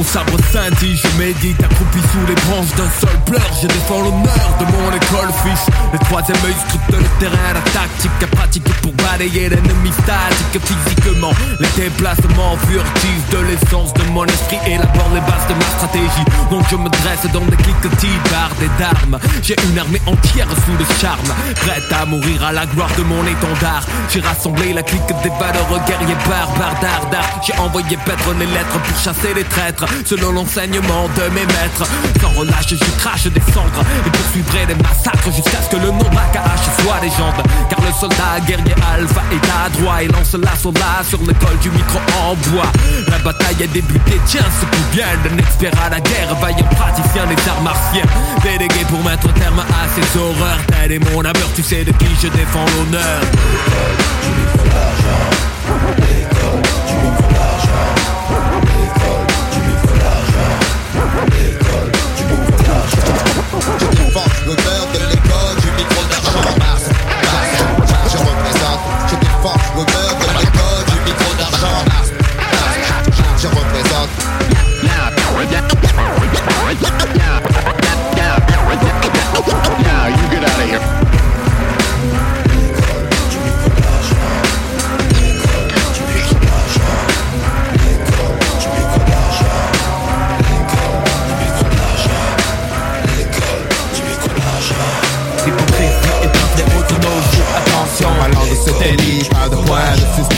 Mon sabre scintille, je médite accroupi sous les branches d'un seul pleur. Je défends l'honneur de mon école fils. Le troisième œil scrute le terrain, la tactique à pratiquer pour balayer l'ennemi statique. Physiquement, les déplacements furtifs de l'essence de mon esprit Élabore les bases de ma stratégie. Donc je me dresse dans des cliquetis bardés d'armes. J'ai une armée entière sous le charme. Prête à mourir à la gloire de mon étendard. J'ai rassemblé la clique des valeurs guerriers barbares d'art J'ai envoyé paître les lettres pour chasser les traîtres Selon l'enseignement de mes maîtres Sans relâche je crache des cendres Et poursuivrai les massacres jusqu'à ce que le nom d'Akahash soit légende. Car le soldat guerrier alpha est à droit Et lance l'assaut là sur l'école du micro en bois. La bataille est débutée, tiens ce coup bien. D'un expert à la guerre, vaillant praticien des arts martiens. Délégué pour mettre terme à ces horreurs. Tel est mon abeur, tu sais de qui je défends l'honneur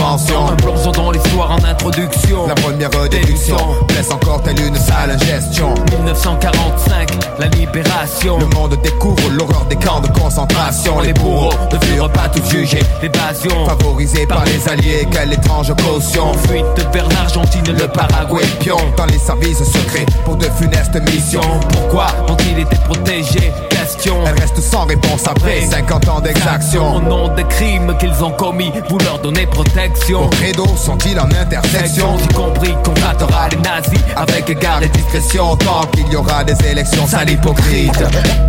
suspension Un plongeon dans l'histoire en introduction. La première déduction laisse encore telle une sale ingestion. 1945, la libération. Le monde découvre l'horreur des camps de concentration. Les bourreaux ne furent pas tous jugés. L'évasion. Favorisés par les alliés, quelle étrange caution. Fuite vers l'Argentine, le Paraguay. Pion dans les services secrets pour de funestes missions. Pourquoi ont-ils été protégés? Question Elle reste sans réponse après 50 ans d'exaction Au nom des crimes qu'ils ont commis, vous leur donnez protection Vos credos sont-ils en intersection J'ai compris qu'on battera les nazis Avec égard et discrétion Tant qu'il y aura des élections sales hypocrites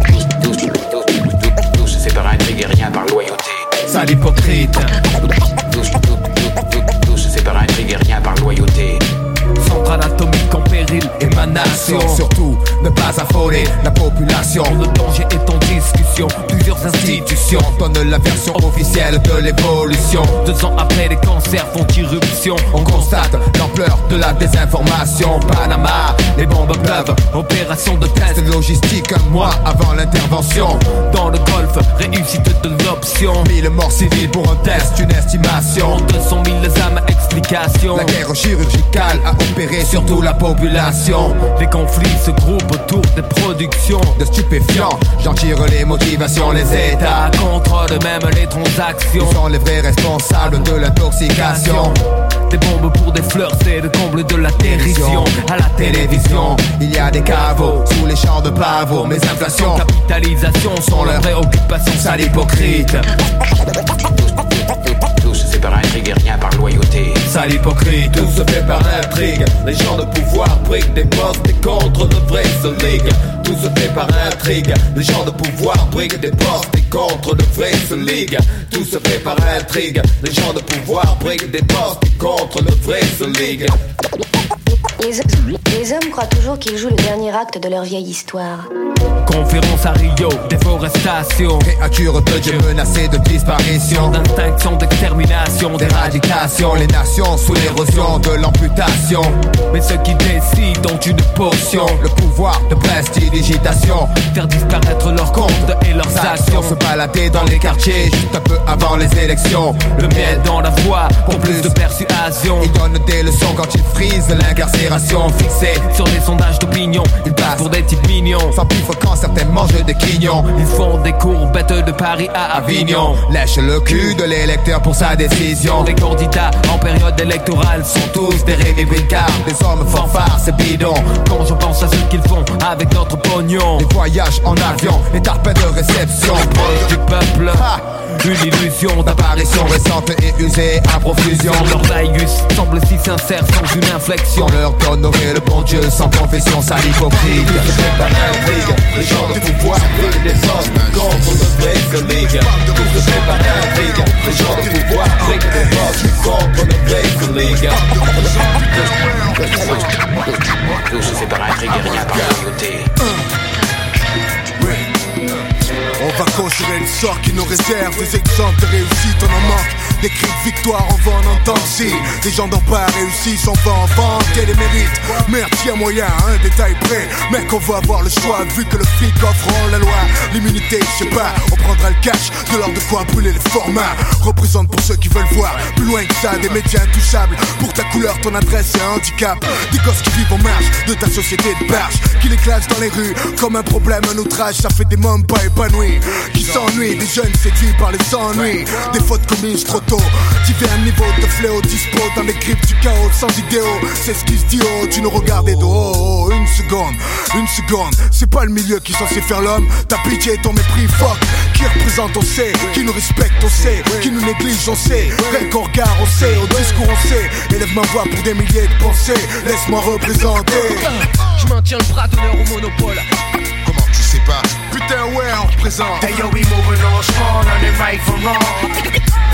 Tous, tous, tous, tous, c'est par intrigue et rien par loyauté. Sale hypocrite Tous, tous, tous, tous, et rien par loyauté. Centrale atomique en péril, émanation. Surtout, ne pas affoler la population. Le danger est en discussion, plusieurs institutions donnent la version officielle de l'évolution. Deux ans après, les cancers font irruption. On constate l'ampleur de la désinformation. Panama, les bombes pleuvent. Opération de test logistique un mois avant l'intervention. Dans le golfe, réussite de l'option. Mille morts civiles pour un test, une estimation. 200 000 âmes, explication. La guerre chirurgicale a opéré surtout la population. Les conflits se groupent autour des productions de stupéfiants. J'en tire les motivations, les états contrôlent même les transactions. Ils sont les vrais responsables de l'intoxication. Des bombes pour des fleurs, c'est le comble de la territion. À la télévision, il y a des caveaux sous les champs de pavots. Mes inflations, capitalisation sont leurs préoccupations, sale hypocrite. Se par intrigue et rien par loyauté. Sale hypocrite, tout se fait par intrigue. Les gens de pouvoir briguent des postes et contre de vraies ligue. Tout se fait par intrigue. Les gens de pouvoir briguent des postes et contre de vraies ligue. Tout se fait par intrigue. Les gens de pouvoir briguent des postes et contre de vraies ligue. Les, les hommes croient toujours qu'ils jouent le dernier acte de leur vieille histoire. Conférence à Rio, déforestation. Créature de Dieu menacée de disparition. D'instinction, d'extermination, d'éradication. Les nations sous l'érosion de l'amputation. Mais ceux qui décident ont une potion. Le pouvoir de prestidigitation. Faire disparaître leurs comptes et leurs actions. Se balader dans les quartiers juste un peu avant les élections. Le miel dans la voix pour plus de persuasion. Ils donnent des leçons quand ils frisent l'incarcération fixée sur les sondages d'opinion. Ils passent pour des types mignons. Sans pif quand certains mangent des quignons. Ils font des courbettes de Paris à Avignon. Lèche le cul de l'électeur pour sa décision. Les candidats en période électorale sont tous des républicains. Des hommes fanfares, c'est bidon. Quand je pense à ce qu'ils font avec notre pognon. Les voyages en avion, les tarpins de réception. Proche du peuple. Une illusion d'apparition récente et usée à profusion. Leur laïus semble si sincère sans une inflexion. On leur donne le bon Dieu sans confession, sale hypocrite. Les gens de pouvoir brûlent les hommes contre de vraies ligue. Tout se fait par intrigue. Les gens de pouvoir brûlent les hommes contre de vraies ligue. Tout se fait par intrigue et rien par loyauté. On va construire une sorte qui nous réserve des exemples de réussite, on en manque. Des cris de victoire, on va en entendre si Des gens n'ont pas réussi, on va en vanter les mérites. Merde, tiens moyen, un détail près. Mec, on va avoir le choix, vu que le flic offre la loi. L'immunité, je sais pas, on prendra le cash, de l'ordre de quoi brûler les formats. Représente pour ceux qui veulent voir plus loin que ça, des médias intouchables. Pour ta couleur, ton adresse et un handicap. Des gosses qui vivent en marge de ta société de barge, qui les clashent dans les rues comme un problème, un outrage. Ça fait des mômes pas épanouis, qui s'ennuient, des jeunes séduits par les ennuis. Des fautes commises trop tôt. Divers niveaux de fléau dispo dans les grippes du chaos sans idéaux. C'est ce qui se dit oh, tu nous regardais de haut. Oh, une seconde, une seconde. C'est pas le milieu qui est censé faire l'homme. Ta pitié et ton mépris, fuck. Qui représente, on sait. Qui nous respecte, on sait. Qui nous néglige, on sait. Rien qu'au regard, on sait. Au discours, on sait. Élève ma voix pour des milliers de pensées. Laisse-moi représenter. Je maintiens le bras d'honneur au monopole. Comment tu sais pas? Putain, ouais, on représente. Hey yo, we moving on strong on the right from wrong.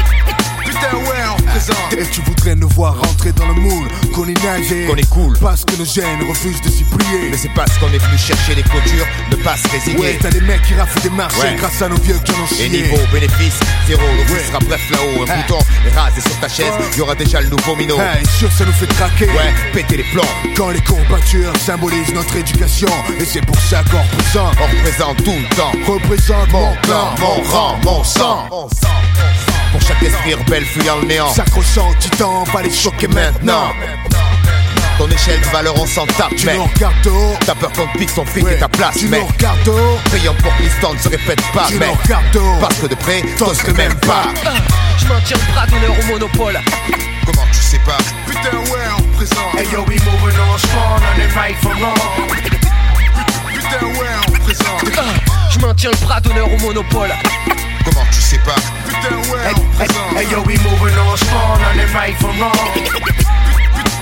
Ouais Et tu voudrais nous voir rentrer dans le moule Qu'on est nagé Qu'on est cool Parce que nos gènes refusent de s'y plier. Mais c'est parce qu'on est venu chercher les clôtures Ne pas se résigner. Ouais t'as des mecs qui raflent des marchés Ouais. Grâce à nos vieux qui en ont chié. Et niveau bénéfice, zéro, l'office sera bref là-haut Un bouton est rasé sur ta chaise, y aura déjà le nouveau minot. Hey, sûr ça nous fait craquer. Ouais, péter les plombs Quand les courbatures symbolisent notre éducation Et c'est pour ça qu'on représente. On représente tout le temps. Représente mon Mon clan, mon rang, mon sang Pour chaque esprit rebelle fuyant le néant. S'accrochant au titan, va les choquer maintenant. Ton échelle de valeur on s'en tape Tu mec nous regardes de haut T'as peur qu'on te pique ton fric Ouais, et ta place Tu mec nous regardes de haut Prions pour que l'histoire ne se répète pas Tu mec nous regardes de haut Parce que de près, t'oses que même pas. Je maintiens le bras d'honneur au monopole. Comment tu sais pas Putain ouais on représente Hey yo, we moving on strong on the right from wrong. Putain ouais on représente Je maintiens le bras d'honneur au monopole. Comment tu sais pas Putain ouais Hey, on hey, représente hey yo, we moving on strong on the right from wrong.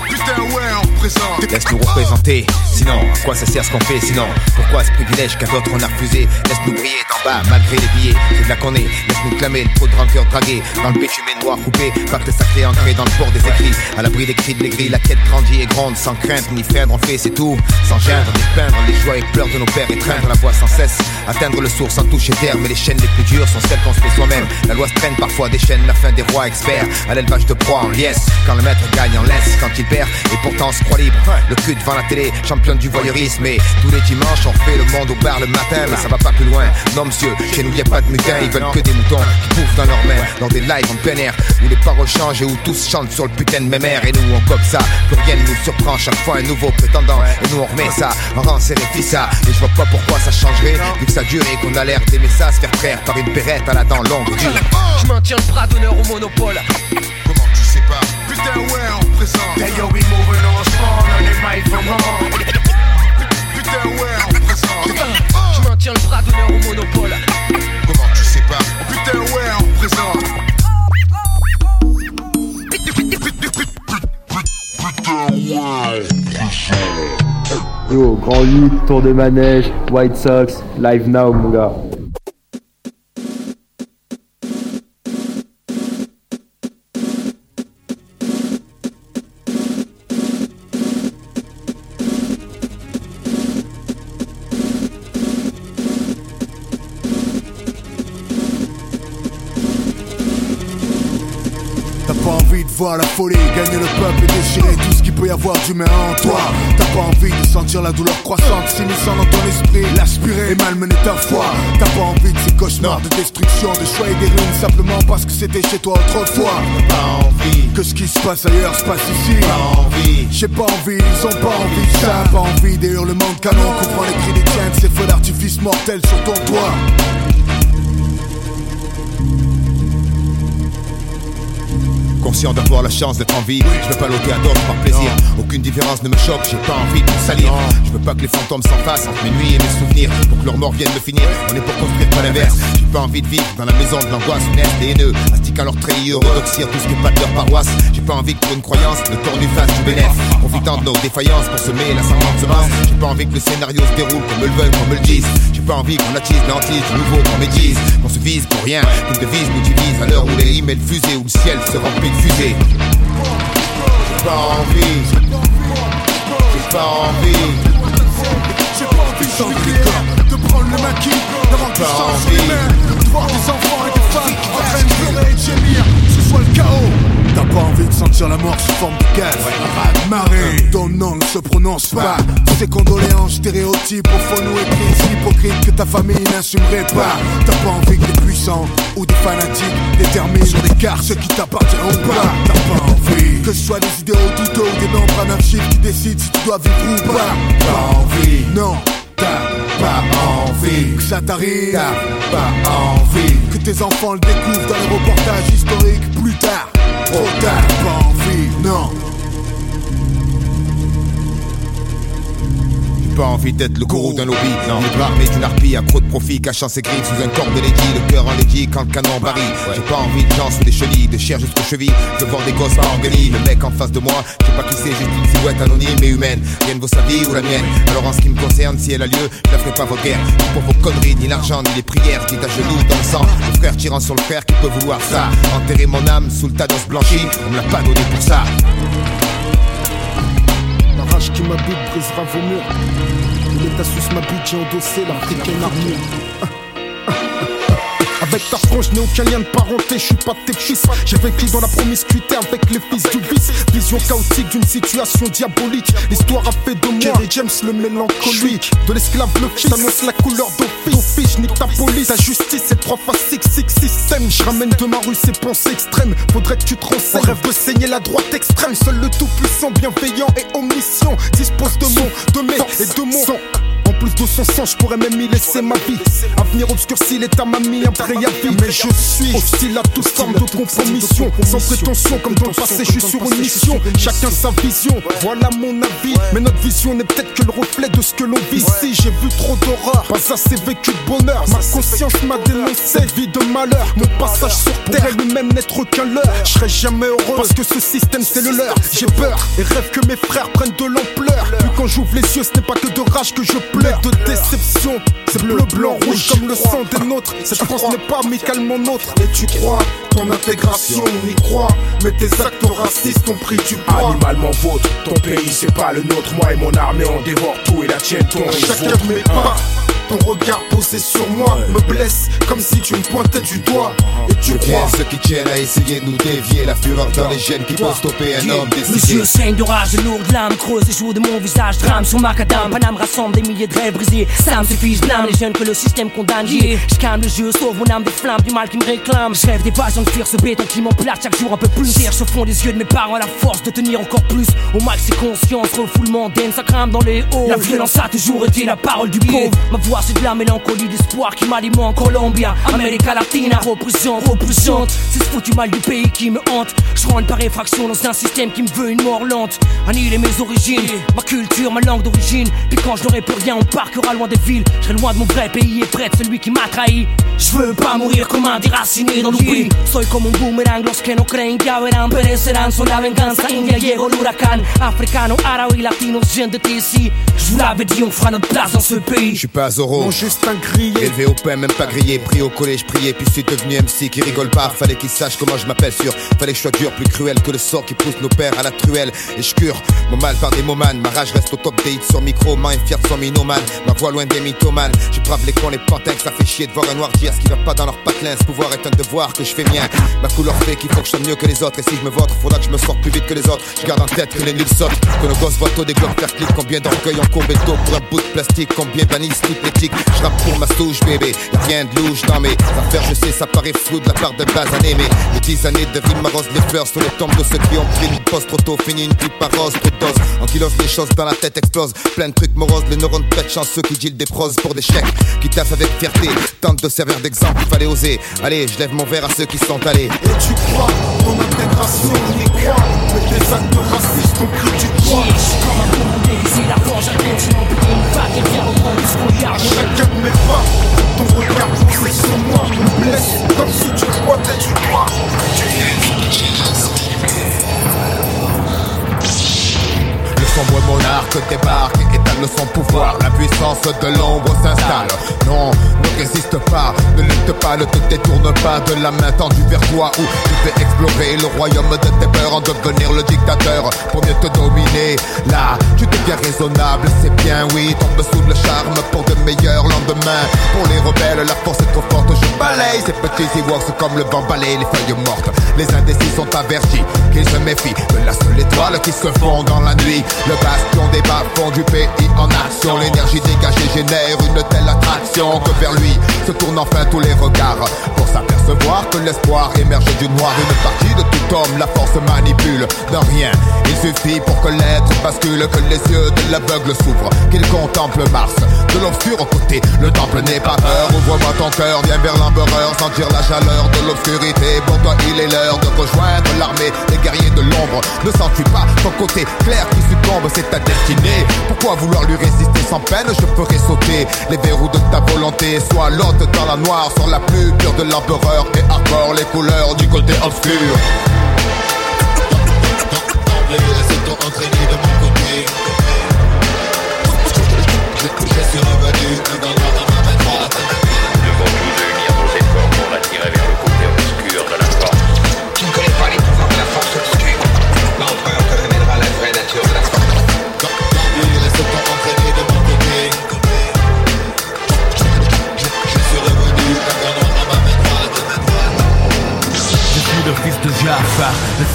Putain ouais, on représente. Laisse nous représenter, sinon, à quoi ça sert ce qu'on fait Sinon, pourquoi ce privilège qu'à d'autres on a refusé? Laisse-nous briller d'en bas, malgré les billets, c'est de la qu'on est. Laisse-nous clamer le trop de rancœur dragué dans le bitumen noir coupé, pacte sacré ancré dans le port des écrits. À l'abri des cris de l'aigri, la quête grandit et gronde, sans crainte ni feindre, on fait, c'est tout. Sans geindre, dépeindre les joies et pleurs de nos pères, étreindre la voix sans cesse. Atteindre le sourd sans toucher terre, mais les chaînes les plus dures sont celles qu'on se fait soi-même. La loi se traîne parfois des chaînes, la fin des rois experts. À l'élevage de proie en liesse, quand le maître gagne en laisse, quand il perd, et pourtant on se croit libre. Le cul devant la télé, du voyeurisme, et tous les dimanches on fait le monde au bar le matin, mais ça va pas plus loin. Non monsieur, chez nous y a pas de mutins, ils veulent que des moutons qui bouffent dans leurs mains, dans des lives en plein air, où les paroles changent et où tous chantent sur le putain de même air, et nous on cope ça, plus rien ne nous surprend, chaque fois un nouveau prétendant, et nous on remet ça, en rang ça, et je vois pas pourquoi ça changerait, vu que ça dure et qu'on a l'air d'aimer ça, se faire traire par une perrette à la dent longue. Je maintiens le bras d'honneur au monopole. Comment tu sais pas? Putain, ouais, on représente. Hey yo, we moving on spawn, on est mic from home. Putain, ouais, on représente. Je maintiens le bras d'honneur au monopole. Comment tu sais pas Putain, ouais, on représente. Yo, Grand 8, Tour de Manège, White Sox, live now mon gars. Folie, gagner le peuple et déchirer tout ce qu'il peut y avoir d'humain en toi. T'as pas envie de sentir la douleur croissante s'immisçant dans ton esprit, l'aspirer et malmener ta foi. T'as pas envie de ces cauchemars de destruction, de choix et des ruines simplement parce que c'était chez toi autrefois. Pas envie que ce qui se passe ailleurs se passe ici. Pas envie, j'ai pas envie, ils ont pas envie de ça. Pas envie des hurlements de canon couvrant les cris des tiens de ces feux d'artifice mortels sur ton toit. Conscient d'avoir la chance d'être en vie, je veux pas l'ôter à d'autres par plaisir. Aucune différence ne me choque, j'ai pas envie de me salir. Je veux pas que les fantômes s'enfacent entre mes nuits et mes souvenirs pour que leur mort vienne me finir. On est pour construire pas l'inverse. J'ai pas envie de vivre dans la maison de l'angoisse, des haineux, astiquant leur treillis, orthodoxir tout ce qui est pas de leur paroisse. J'ai pas envie que pour une croyance, le tordu fasse du bénéfice. Profitant de nos défaillances pour semer la semence semence. J'ai pas envie que le scénario se déroule comme me le veulent, comme me le disent. J'ai pas envie qu'on attise l'antise du nouveau qu'on médise. Qu'on se vise pour rien, qu'une devise nous divise à l'heure où les emails fusées, où le ciel se remplit de fusées. J'ai pas envie, j'ai pas envie. J'ai pas envie changer de prendre le maquis, d'avoir du sang sur les mains, de voir des enfants des en train de pleurer et de gémir, ce soit le chaos. T'as pas envie de sentir la mort sous forme de gaz Marée, ton nom ne se prononce pas. Tous ces condoléances, stéréotypes Au fond nous écrits, hypocrites que ta famille n'assumerait pas. T'as pas envie que les puissants ou des fanatiques Déterminent sur des cartes. ce qui t'appartient ou pas. T'as pas envie que ce soit des idéaux douteux Ou des nombres anarchiques qui décident si tu dois vivre ou pas. Pas envie, non T'as pas envie que ça t'arrive. T'as pas envie que tes enfants le découvrent dans les reportages historiques plus tard Trop tard, pas envie, non pas envie d'être le gourou d'un lobby. Non, libre armé d'une harpie à trop de profit Cachant ses griffes sous un corps de lady Le cœur en lady quand le canon barille J'ai pas envie de gens sous des chenilles De chair jusqu'aux chevilles. De voir des gosses en guenilles Le mec en face de moi Je sais pas qui c'est, juste une silhouette anonyme et humaine. Rien ne vaut sa vie ou la mienne. Alors en ce qui me concerne, si elle a lieu Je la ferai pas votre guerre Ni pour vos conneries, ni l'argent, ni les prières Dites à genoux dans le sang. Le frère tirant sur le frère qui peut vouloir ça. Enterrer mon âme sous le tas d'os blanchis On me l'a pas donné pour ça rage qui m'habite brisera vos murs. L'état sus ma bite, j'ai endossé l'africaine armure. Frange, je n'ai aucun lien de parenté, je suis pas tes fils. J'ai vécu dans la promiscuité avec les fils du vice. Vision chaotique d'une situation diabolique. L'histoire a fait de moi Kerry James le mélancolique. De l'esclave le fils, t'annonce la couleur d'office. Nique ta police, ta justice, c'est trois fois six, six système. Je ramène de ma rue ces pensées extrêmes. Faudrait que tu te renseignes. Rêve de saigner la droite extrême. Seul le tout-puissant, bienveillant et omniscient dispose de mon, de mes et de mon. Plus de son sang, je pourrais même y laisser ma vie. Avenir obscurci, l'état m'a mis un préavis. Mais je suis hostile à toute forme de compromission. Sans prétention, comme dans le passé, je suis sur une mission. Chacun sa vision, voilà mon avis. Mais notre vision n'est peut-être que le reflet de ce que l'on vit ici. J'ai vu trop d'horreur, pas assez vécu de bonheur. Ma conscience m'a dénoncé, vie de malheur. Mon passage sur terre lui-même n'être qu'un leurre. Je serai jamais heureux parce que ce système c'est le leur. J'ai peur et rêve que mes frères prennent de l'ampleur. Puis quand j'ouvre les yeux, ce n'est pas que de rage que je pleure, de déception. C'est bleu, blanc, rouge comme le sang des nôtres. Cette France n'est pas amicalement nôtre. Et tu crois ton intégration, on y croit. Mais tes actes racistes ont pris du poids. Animalement vôtre, ton pays c'est pas le nôtre. Moi et mon armée on dévore tout et la tienne ton Chacun de mes pas. Ton regard posé sur moi me blesse comme si tu me pointais du doigt. Et tu Je crois ceux qui tiennent à essayer de nous dévier La fureur dans les gènes qui peuvent stopper un homme Mes décidé yeux saignent de rage, de lourdes larmes creusent et jouent de mon visage. Drame sur macadam, Paname rassemble des milliers de rêves brisés. Ça me suffit, je blâme les jeunes que le système condamne. Yeah. Je calme le jeu, sauve mon âme des flammes du mal qui me réclame. Je rêve des passions de fuir ce béton qui m'emplate chaque jour un peu plus. Cherche au fond des yeux de mes parents la force de tenir encore plus. Au max, c'est conscience, refoulement d'aine, ça crame dans les hauts. La violence a toujours été la parole du pauvre. Ma voix, c'est de la mélancolie, d'espoir qui m'alimente. Colombia, América Latina, représente, représente. C'est ce foutu mal du pays qui me hante. Je rentre par effraction dans un système qui me veut une mort lente. Annihiler mes origines, ma culture, ma langue d'origine. Puis quand je n'aurai plus rien, on parquera loin des villes. Je serai loin de mon vrai pays et près de celui qui m'a trahi. Je veux pas mourir comme un déraciné dans l'oubli. Soy como un boomerang, los que no creen que verán perecerán. Son la venganza, India llegó l'huracan. Africano, arabe latino, viens de ici. Je vous l'avais dit, on fera notre place dans ce pays. Mon juste un grillé. Élevé au pain, même pas grillé, pris au collège, prié, puis suis devenu MC qui rigole pas. Fallait qu'il sache comment je m'appelle sûr. Fallait que je sois dur, plus cruel que le sort qui pousse nos pères à la truelle. Et je cure mon mal par des momanes. Ma rage reste au top des hits sur micro, main et fier de son minoman. Ma voix loin des mythomanes. Je brave les cons, les pantins, ça fait chier de voir un noir dire ce qui va pas dans leur patelin. Ce pouvoir est un devoir que je fais mien. Ma couleur fait qu'il faut que je sois mieux que les autres. Et si je me vote, faudra que je me sorte plus vite que les autres. Je garde en tête que les nuls sortent. Que nos gosses voient des globes faire clic. Combien d'orgueil en courbé d'eau pour un bout de plastique. Combien bannissent toute Je rappe pour ma souche, bébé. Y'a rien de louche dans mes affaires. Je sais, ça paraît flou de la part de basanés. Mais les dix années de vie m'arrosent les fleurs sur les tombes de ceux qui ont pris une poste trop tôt. Fini une pipe par rose, trop de dose. En kilos, les choses dans la tête explosent. Plein de trucs moroses, les neurones pètent chanceux qui deal des pros pour des chèques. Qui taffent avec fierté. Tente de servir d'exemple, il fallait oser. Allez, je lève mon verre à ceux qui sont allés. Et tu crois ton intégration, on y croit. Mais tes actes racistes ont pris du poids. Comme un bombe déguisé, la forge un continent, une vague, elle vient reprendre ce qu'on garde. Chacun de mes pas, ton regard posé sur moi me blesse comme si tu me pointais du doigt. Le sombre monarque débarque et étale son pouvoir. La puissance de l'ombre s'installe. Non, ne résiste pas, ne lutte pas, ne te détourne pas de la main tendue vers toi où tu fais explorer le royaume de tes peurs en devenir le dictateur pour mieux te dominer. Là, tu deviens raisonnable, c'est bien, oui, tombe sous le charme pour de meilleurs lendemains. Pour les rebelles, la force est trop forte, je balaye ces petits Ewoks comme le vent balaye les feuilles mortes. Les indécis sont avertis, qu'ils se méfient de la seule étoile qui se fond dans la nuit. Le bastion des bas-fonds du pays en action. L'énergie dégagée génère une telle attraction que vers lui se tournent enfin tous les regards. Pour s'apercevoir que l'espoir émerge du noir. Une partie de tout homme, la force manipule d'un rien. Il suffit pour que l'être bascule, que les yeux de l'aveugle s'ouvrent, qu'il contemple Mars. De l'obscur au côté, le temple n'est pas peur. Ouvre-moi ton cœur, viens vers l'empereur, sentir la chaleur de l'obscurité. Pour toi, il est l'heure de rejoindre l'armée des guerriers de l'ombre. Ne sens-tu pas ton côté clair qui c'est ta destinée. Pourquoi vouloir lui résister sans peine? Je ferai sauter les verrous de ta volonté. Sois l'hôte dans la noire, sur la plus pure de l'empereur et arbore les couleurs du côté obscur. Laissez-toi entraîner de mon côté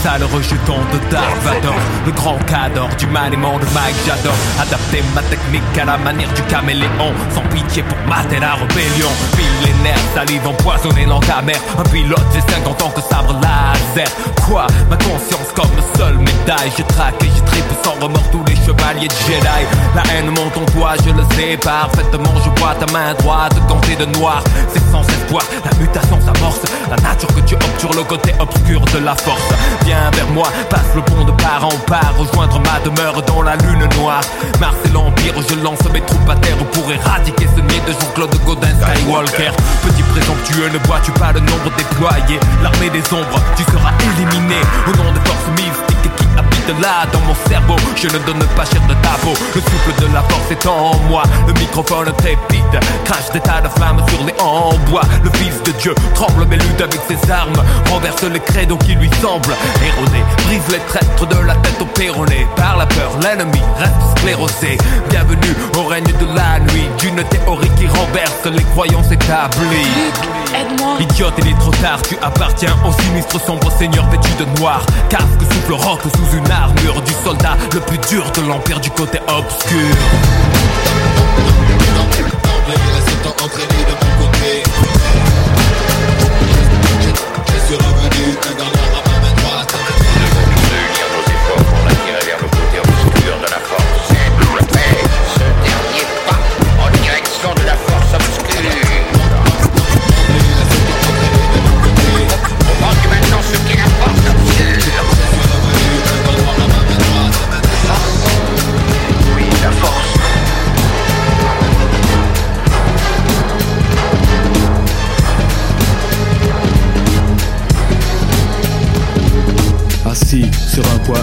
sale rejeton de Dark Vador Le grand cadre du maniement de Mike j'adore Adapter ma technique à la manière du caméléon. Sans pitié pour mater la rébellion. Pile les nerfs, salive empoisonnée, langue amère Un pilote, j'ai 50 ans que sabre laser Ma conscience comme seule médaille. Je traque et je tripe sans remords tous les chevaliers de Jedi. La haine monte en toi, je le sais parfaitement. Je vois ta main droite gantée de noir. C'est sans espoir, la mutation s'amorce. La nature que tu obtures le côté obscur de la force. Viens vers moi, passe le pont de part en part. Rejoindre ma demeure dans la lune noire. Mars et l'Empire, je lance mes troupes à terre Pour éradiquer ce nid de Jean-Claude Godin Skywalker. Petit présomptueux, ne vois-tu pas le nombre déployé? L'armée des ombres, tu seras éliminé Au nom des forces mystiques qui habitent là dans mon cerveau Je ne donne pas cher de ta peau. Le souffle de la force est en moi Le microphone trépide Crache des tas de flammes sur les en bois Le fils de Dieu tremble mais lutte avec ses armes Renverse les credos qui lui semblent érodés Brise les traîtres de la tête au péroné Par la peur, l'ennemi reste sclérosé. Bienvenue au règne de la nuit D'une théorie qui renverse les croyances établies. Aide-moi. Idiote, il est trop tard, tu appartiens au sinistre sombre seigneur vêtu de noir. Casque souffle rock sous une armure du soldat Le plus dur de l'empire du côté obscur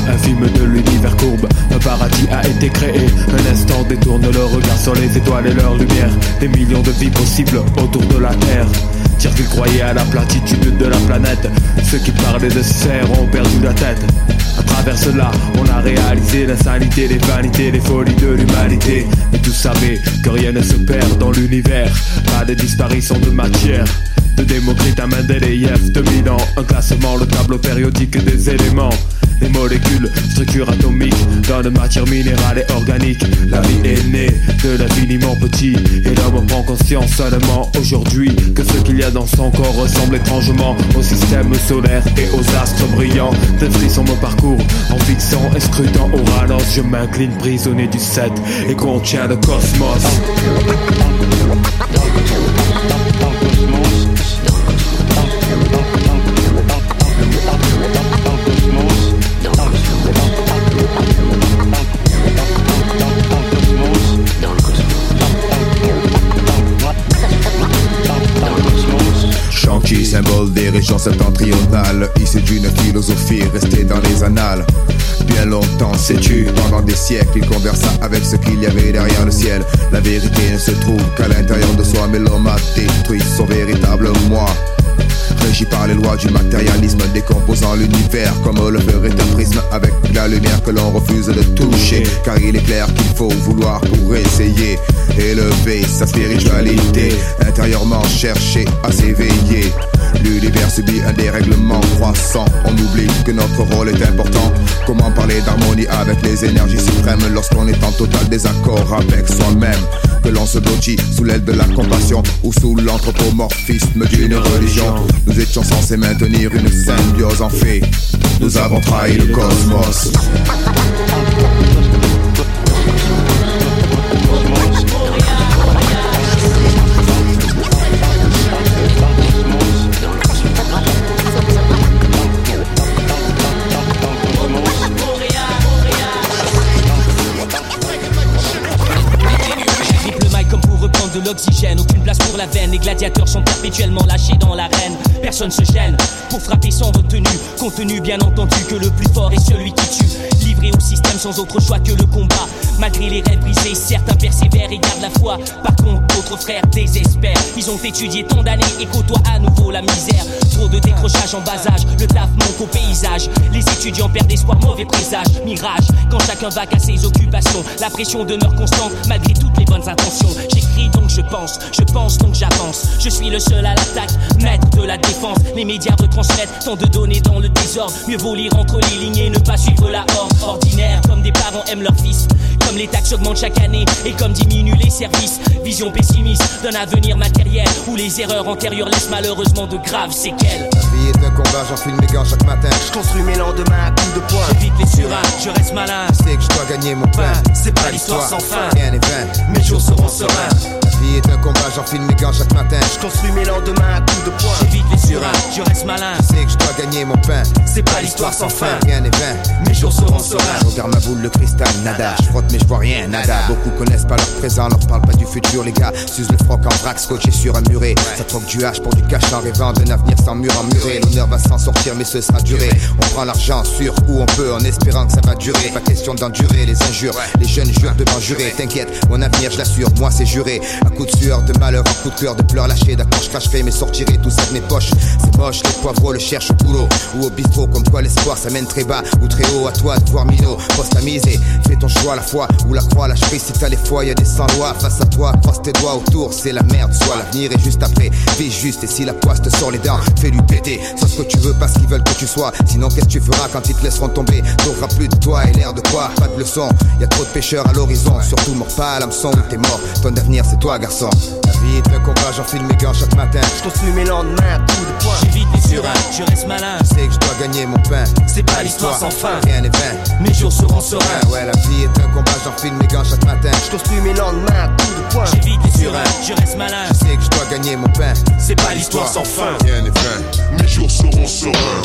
un infime de l'univers courbe, un paradis a été créé. Un instant détourne le regard sur les étoiles et leur lumière. Des millions de vies possibles autour de la Terre. Dire qu'ils croyaient à la platitude de la planète. Ceux qui parlaient de serre ont perdu la tête. À travers cela, on a réalisé l'insanité, les vanités, les folies de l'humanité. Et tous savaient que rien ne se perd dans l'univers. Pas de disparition de matière. De Démocrite à Mendeleïev, de Milan, un classement, le tableau périodique des éléments. Les molécules, structure atomique, dans de matière minérale et organique. La vie est née de l'infiniment petit, et l'homme prend conscience seulement aujourd'hui que ce qu'il y a dans son corps ressemble étrangement au système solaire et aux astres brillants. Des frissons me parcourent en fixant et scrutant au ralenti. Je m'incline prisonnier du 7 et contient le cosmos. Symbole des régions septentrionales, issu d'une philosophie restée dans les annales. Bien longtemps, sais-tu, pendant des siècles, il conversa avec ce qu'il y avait derrière le ciel. La vérité ne se trouve qu'à l'intérieur de soi, mais l'homme a détruit son véritable moi. Régi par les lois du matérialisme, décomposant l'univers comme le ferait un prisme avec la lumière que l'on refuse de toucher. Car il est clair qu'il faut vouloir pour essayer élever sa spiritualité, intérieurement chercher à s'éveiller. L'univers subit un dérèglement croissant. On oublie que notre rôle est important. Comment parler d'harmonie avec les énergies suprêmes lorsqu'on est en total désaccord avec soi-même? Que l'on se blottit sous l'aile de la compassion ou sous l'anthropomorphisme d'une religion. Nous étions censés maintenir une symbiose en fait. Nous avons trahi le cosmos. Les gladiateurs sont perpétuellement lâchés dans l'arène. Personne se gêne pour frapper sans retenue. Contenu bien entendu que le plus fort est celui qui tue. Livré au système sans autre choix que le combat. Malgré les rêves brisés, certains persévèrent et gardent la foi. Par contre, d'autres frères désespèrent. Ils ont étudié tant d'années et côtoient à nouveau la misère. Trop de décrochage en bas âge, le taf manque au paysage. Les étudiants perdent espoir, mauvais présage. Mirage, quand chacun va à ses occupations. La pression demeure constante malgré toutes les bonnes intentions. J'écris donc je pense, je pense donc j'avance Je suis le seul à l'attaque, maître de la défense. Les médias retransmettent tant de données dans le désordre. Mieux vaut lire entre les lignes et ne pas suivre la horde. Ordinaire, comme des parents aiment leur fils. Comme les taxes augmentent chaque année et comme diminuent les services. Vision pessimiste d'un avenir matériel où les erreurs antérieures laissent malheureusement de graves séquelles. La vie est un combat, j'enfile mes gants chaque matin. Je construis mes lendemains à coups de poing. J'évite les surins, je reste malin. Je sais que je dois gagner mon pain. C'est pas l'histoire sans fin. Rien n'est vain. Mes jours seront sereins. La vie est un combat, j'enfile mes gants chaque matin. Je construis mes lendemains à coups de poing. J'évite les surins, je reste malin. Je sais que je dois gagner mon pain. C'est pas l'histoire sans fin. Rien n'est vain. Mes jours seront sereins. Je regarde ma boule de cristal, nada. Je frotte mais je vois rien, nada. Beaucoup connaissent pas leur présent, leur parle pas du futur, les gars. S'use le froc en vrac, scotché sur un muret. Ça troque du hache pour du cash en rêvant d'un avenir sans mur en muré. L'honneur va s'en sortir, mais ce sera duré. On prend l'argent sur où on peut en espérant que ça va durer. Pas question d'endurer les injures. Les jeunes jurent devant jurer. T'inquiète, mon avenir, je l'assure, moi c'est juré. À coup de sueur, de malheur, en coup de cœur, de pleurs lâchés. D'accord, je cracherai, mais sortirai tout ça de mes poches. C'est moche, les poivreaux le cherchent au boulot ou au bistrot. Comme quoi l'espoir, ça mène très bas ou très haut. À toi de voir Mino, poste à miser. Fais ton choix, la foi ou la croix. Lâche prise si t'as les fois, y a des sans-lois. Face à toi, croise tes doigts autour, c'est la merde. Soit l'avenir est juste après. Vis juste et si la poisse te sort les dents, fais-lui péter. Sois ce que tu veux, pas ce qu'ils veulent que tu sois. Sinon, qu'est-ce que tu feras quand ils te laisseront tomber? T'auras plus de toi et l'air de quoi? Pas de leçon. Y a trop de pêcheurs à l'horizon. Surtout mort pas, l'hameçon où t'es mort. Ton avenir, c'est toi, garçon. La vie est un combat, j'enfile mes gants chaque matin. Je construis mes lendemains à coups de poing. J'évite les surins, je reste malin. Je sais que je dois gagner mon pain. C'est pas l'histoire sans fin. Rien n'est vain. Mes jours seront sereins. Ouais, la vie est un combat, j'enfile mes gants chaque matin. Je construis mes lendemains à coups de poing. J'évite les surins, je reste malin. Je sais que je dois gagner mon pain. C'est pas l'histoire sans fin. Rien n'est vain. Mes jours seront sereins.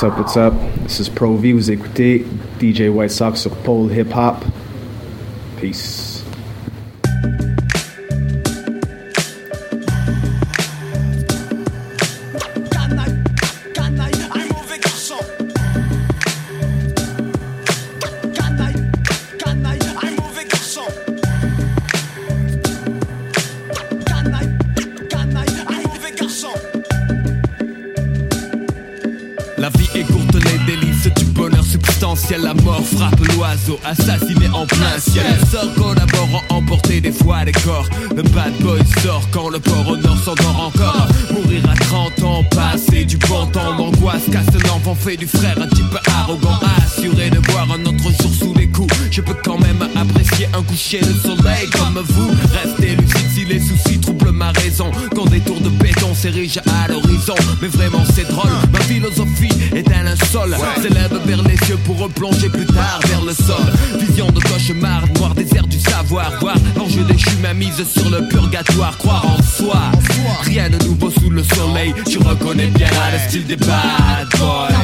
What's up, what's up? This is Pro V. Vous écoutez DJ White Sox sur Pole Hip Hop. Peace. Fait du frère, un type arrogant. Assuré de voir un autre jour sous les coups. Je peux quand même apprécier un coucher de soleil comme vous. Restez lucide si les soucis troublent ma raison. Quand des tours de béton s'érigent à l'horizon. Mais vraiment c'est drôle, ma philosophie est un linceul. S'élève vers les cieux pour replonger plus tard vers le sol. Vision de cauchemar, noir désert du savoir. Voir l'enjeu déchu ma mise sur le purgatoire. Croire en soi, rien de nouveau sous le soleil. Tu reconnais bien le style des bad boys.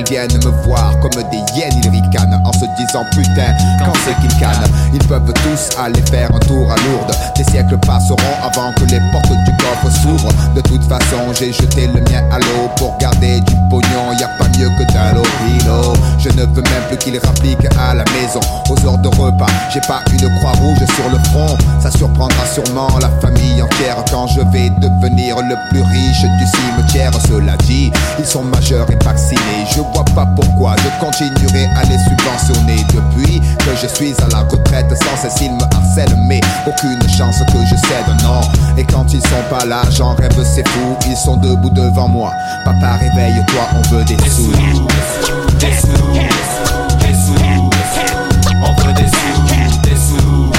Ils viennent me voir comme des hyènes. Disant putain, quand c'est qu'ils cannent. Ils peuvent tous aller faire un tour à Lourdes. Des siècles passeront avant que les portes du coffre s'ouvrent. De toute façon, j'ai jeté le mien à l'eau pour garder du pognon. Y a pas mieux que d'un lopino. Je ne veux même plus qu'ils rappliquent à la maison. Aux heures de repas, j'ai pas une croix rouge sur le front. Ça surprendra sûrement la famille entière quand je vais devenir le plus riche du cimetière. Cela dit, ils sont majeurs et vaccinés. Je vois pas pourquoi je continuerai à les subventionner. Depuis que je suis à la retraite, sans cesse ils me harcèlent, mais aucune chance que je cède, non. Et quand ils sont pas là, j'en rêve, c'est fou. Ils sont debout devant moi. Papa, réveille-toi, on veut des sous. Des sous, des sous, on veut des sous, des sous,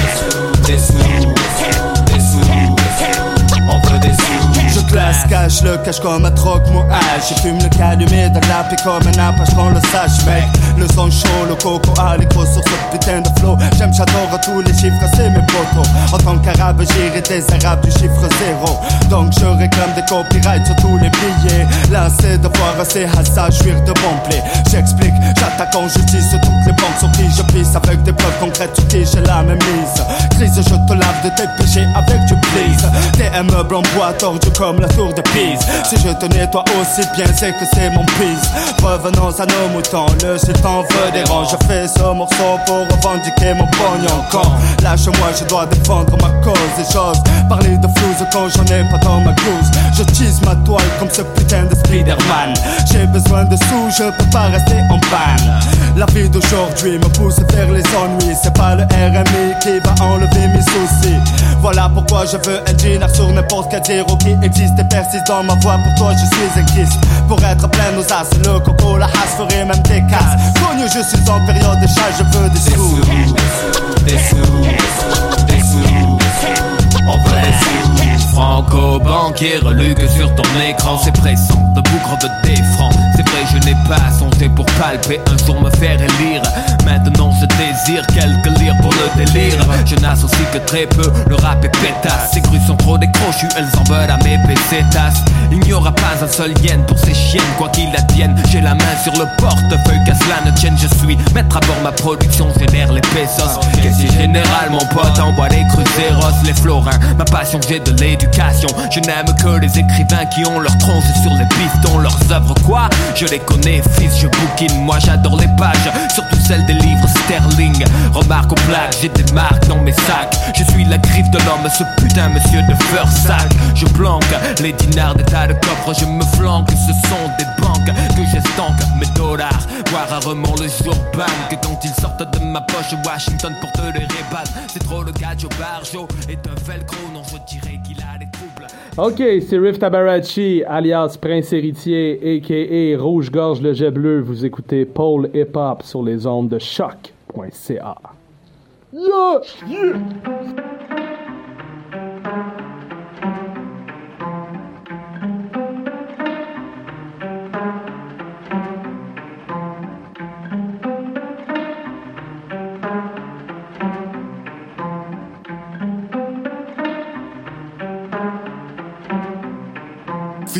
des sous, classe, cache le cache comme un troc, moi Je fume le calumet de la paix comme un apache qu'on le sache, mec. Le son chaud, le coco à l'écho sur ce putain de flow. J'aime, j'adore tous les chiffres, c'est mes potos. En tant qu'arabe, j'irai des arabes du chiffre zéro. Donc je réclame des copyrights sur tous les billets. Là, c'est de voir ces hasards jouir de bon play. J'explique, j'attaque en justice toutes les banques sur qui je pisse avec des preuves concrètes sur qui j'ai la même mise. Crise, je te lave de tes péchés avec du please. T'es un meuble en bois tordu comme la. Si je te nettoie aussi bien, c'est que c'est mon pisse. Revenons à nos moutons, le sultan veut des rangs. Je fais ce morceau pour revendiquer mon pognon Lâche-moi, je dois défendre ma cause et j'ose parler de flouze quand j'en ai pas dans ma blouse. Je tease ma toile comme ce putain de Spider-Man. J'ai besoin de sous, je peux pas rester en panne. La vie d'aujourd'hui me pousse vers les ennuis. C'est pas le RMI qui va enlever mes soucis. Voilà pourquoi je veux un dinar sur n'importe quel zéro qui existe et persiste dans ma voix. Pour toi, je suis un kiss. Pour être plein aux as, le coco, la hasse ferait même des casses. Connu, je suis en période de chat, je veux des sous. Des sous, des sous, on veut des sous. Franco-banquier, relu que sur ton écran, c'est pressant, de bougre de. C'est vrai, je n'ai pas songé pour palper, un jour me faire élire. Maintenant je désire quelques lire pour le délire. Je n'associe que très peu, le rap est pétasse. Ces grues sont trop décrochues, elles en veulent à mes pécétasses. Il n'y aura pas un seul yen pour ces chiennes, quoi qu'il advienne. J'ai la main sur le portefeuille, qu'à cela ne tienne, je suis maître à bord, ma production génère les pesos. Qu'est-ce général, mon pote, envoie les cruzeros, les florins. Ma passion, j'ai de l'éducation. Je n'aime que les écrivains qui ont leur tronche sur les pistons, leurs œuvres, quoi? Connais, fils, je bouquine. Moi, j'adore les pages, surtout celles des livres sterling. Remarque aux plaques, j'ai des marques dans mes sacs. Je suis la griffe de l'homme, ce putain monsieur de Versailles. Je planque les dinars des tas de coffres, je me flanque. Ce sont des banques que j'estanque mes dollars. Voir rarement le jour bang que quand ils sortent de ma poche, Washington porte les rébats. C'est trop le gars Joe Barjo est un velcro, non, je dirais qu'il a. Ok, c'est Riff Tabarachi, alias Prince Héritier, a.k.a. Rouge-Gorge le Jet Bleu. Vous écoutez Paul Hip Hop sur les ondes de choc.ca.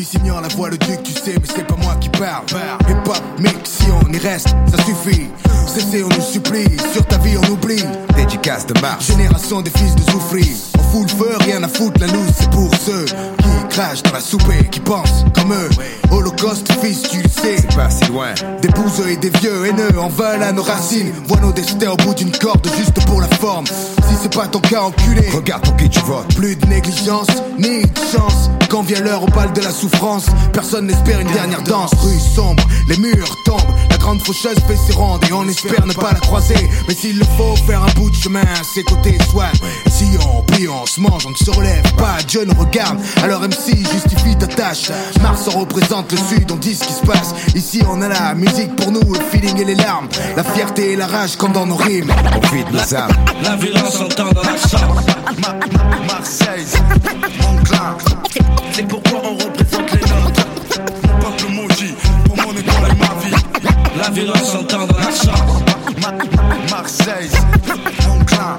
Ignore la voix, le duc, tu sais, mais c'est pas moi qui parle. Hip hop, mix, si on y reste, ça suffit. Cessez, on nous supplie, sur ta vie on oublie. Deji casse de marche. Génération des fils de Zoufri. On fout le feu, rien à foutre, la loose c'est pour ceux qui crachent dans la soupe et qui pensent comme eux. Holocauste, fils, tu le sais. C'est pas si loin. Des bouseux et des vieux haineux en veulent à nos racines. Vois nos destins au bout d'une corde juste pour la forme. Si c'est pas ton cas, enculé. Regarde pour qui tu votes. Plus de négligence, ni de chance. Quand vient l'heure au bal de la souffrance, personne n'espère une dernière danse. Rue sombre, les murs tombent. La grande faucheuse fait ses rondes et on espère ne pas la croiser. Mais s'il le faut, faire un bout de chemin à ses côtés, soit. Si on on se mange, on ne se relève pas. Dieu nous regarde, alors MC justifie ta tâche. Mars on représente le sud, on dit ce qui se passe. Ici on a la musique pour nous, le feeling et les larmes. La fierté et la rage comme dans nos rimes. On vide nos âmes. La violence entend dans la chambre. Marseille, mon clan. C'est pourquoi on représente les nôtres. Mon peuple maudit, pour mon école et ma vie. La violence entend dans la chambre. Marseille, mon clan.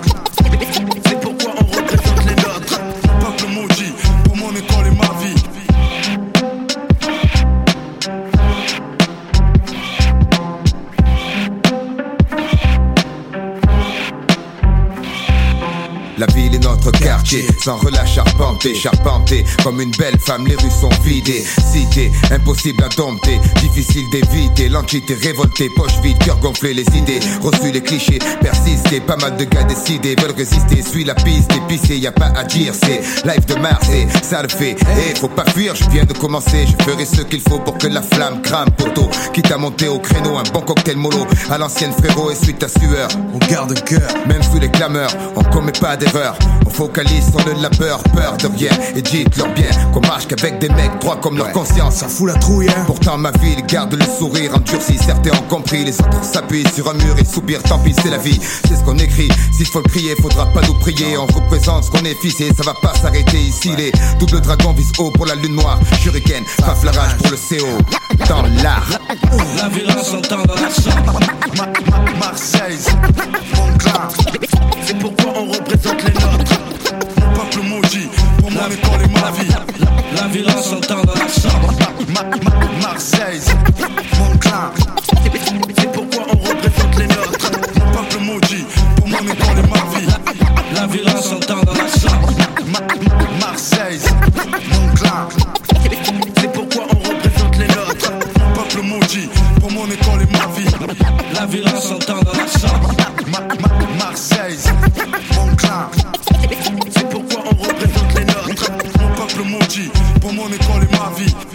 Sans relâche charpenté, charpenté Comme une belle femme, les rues sont vidées. Cité, impossible à dompter, difficile d'éviter L'entité révoltée, poche vide, cœur gonflé Les idées, reçues les clichés, persister Pas mal de gars décidés, veulent résister. Suis la piste, épicée, y a pas à dire C'est live de Mars et ça le fait. Eh, faut pas fuir, je viens de commencer. Je ferai ce qu'il faut pour que la flamme crame. Poteau, quitte à monter au créneau Un bon cocktail mollo, à l'ancienne frérot Et suite ta sueur, On garde cœur. même sous les clameurs, on commet pas d'erreur. On focalise sur le labeur, peur de rien. Et dites-leur bien qu'on marche qu'avec des mecs droits comme leur conscience. Ça fout la trouille, hein. Pourtant ma ville garde le sourire endurci. Certains ont compris, les autres s'appuient sur un mur et soupirent. Tant pis, c'est la vie, c'est ce qu'on écrit. S'il faut le crier, faudra pas nous prier. On représente ce qu'on est fils et ça va pas s'arrêter ici. Les doubles dragons visent haut pour la lune noire. Shuriken, faf la rage pour le CO. Dans l'art. La violence entend dans la chambre. Marseille, mon clan. C'est pourquoi on représente les nôtres. Peuple maudit, pour mon école et ma vie. La violence entend dans la chambre. Marseille, mon clan. C'est pourquoi on représente les nôtres. Mon peuple maudit, pour mon école et ma vie. La violence entend dans la chambre. Marseille, mon clan. C'est pourquoi on représente les nôtres. Mon peuple maudit, pour mon école et ma vie. La violence entend dans la chambre. Marseille, mon clan. Pour mon école et ma vie.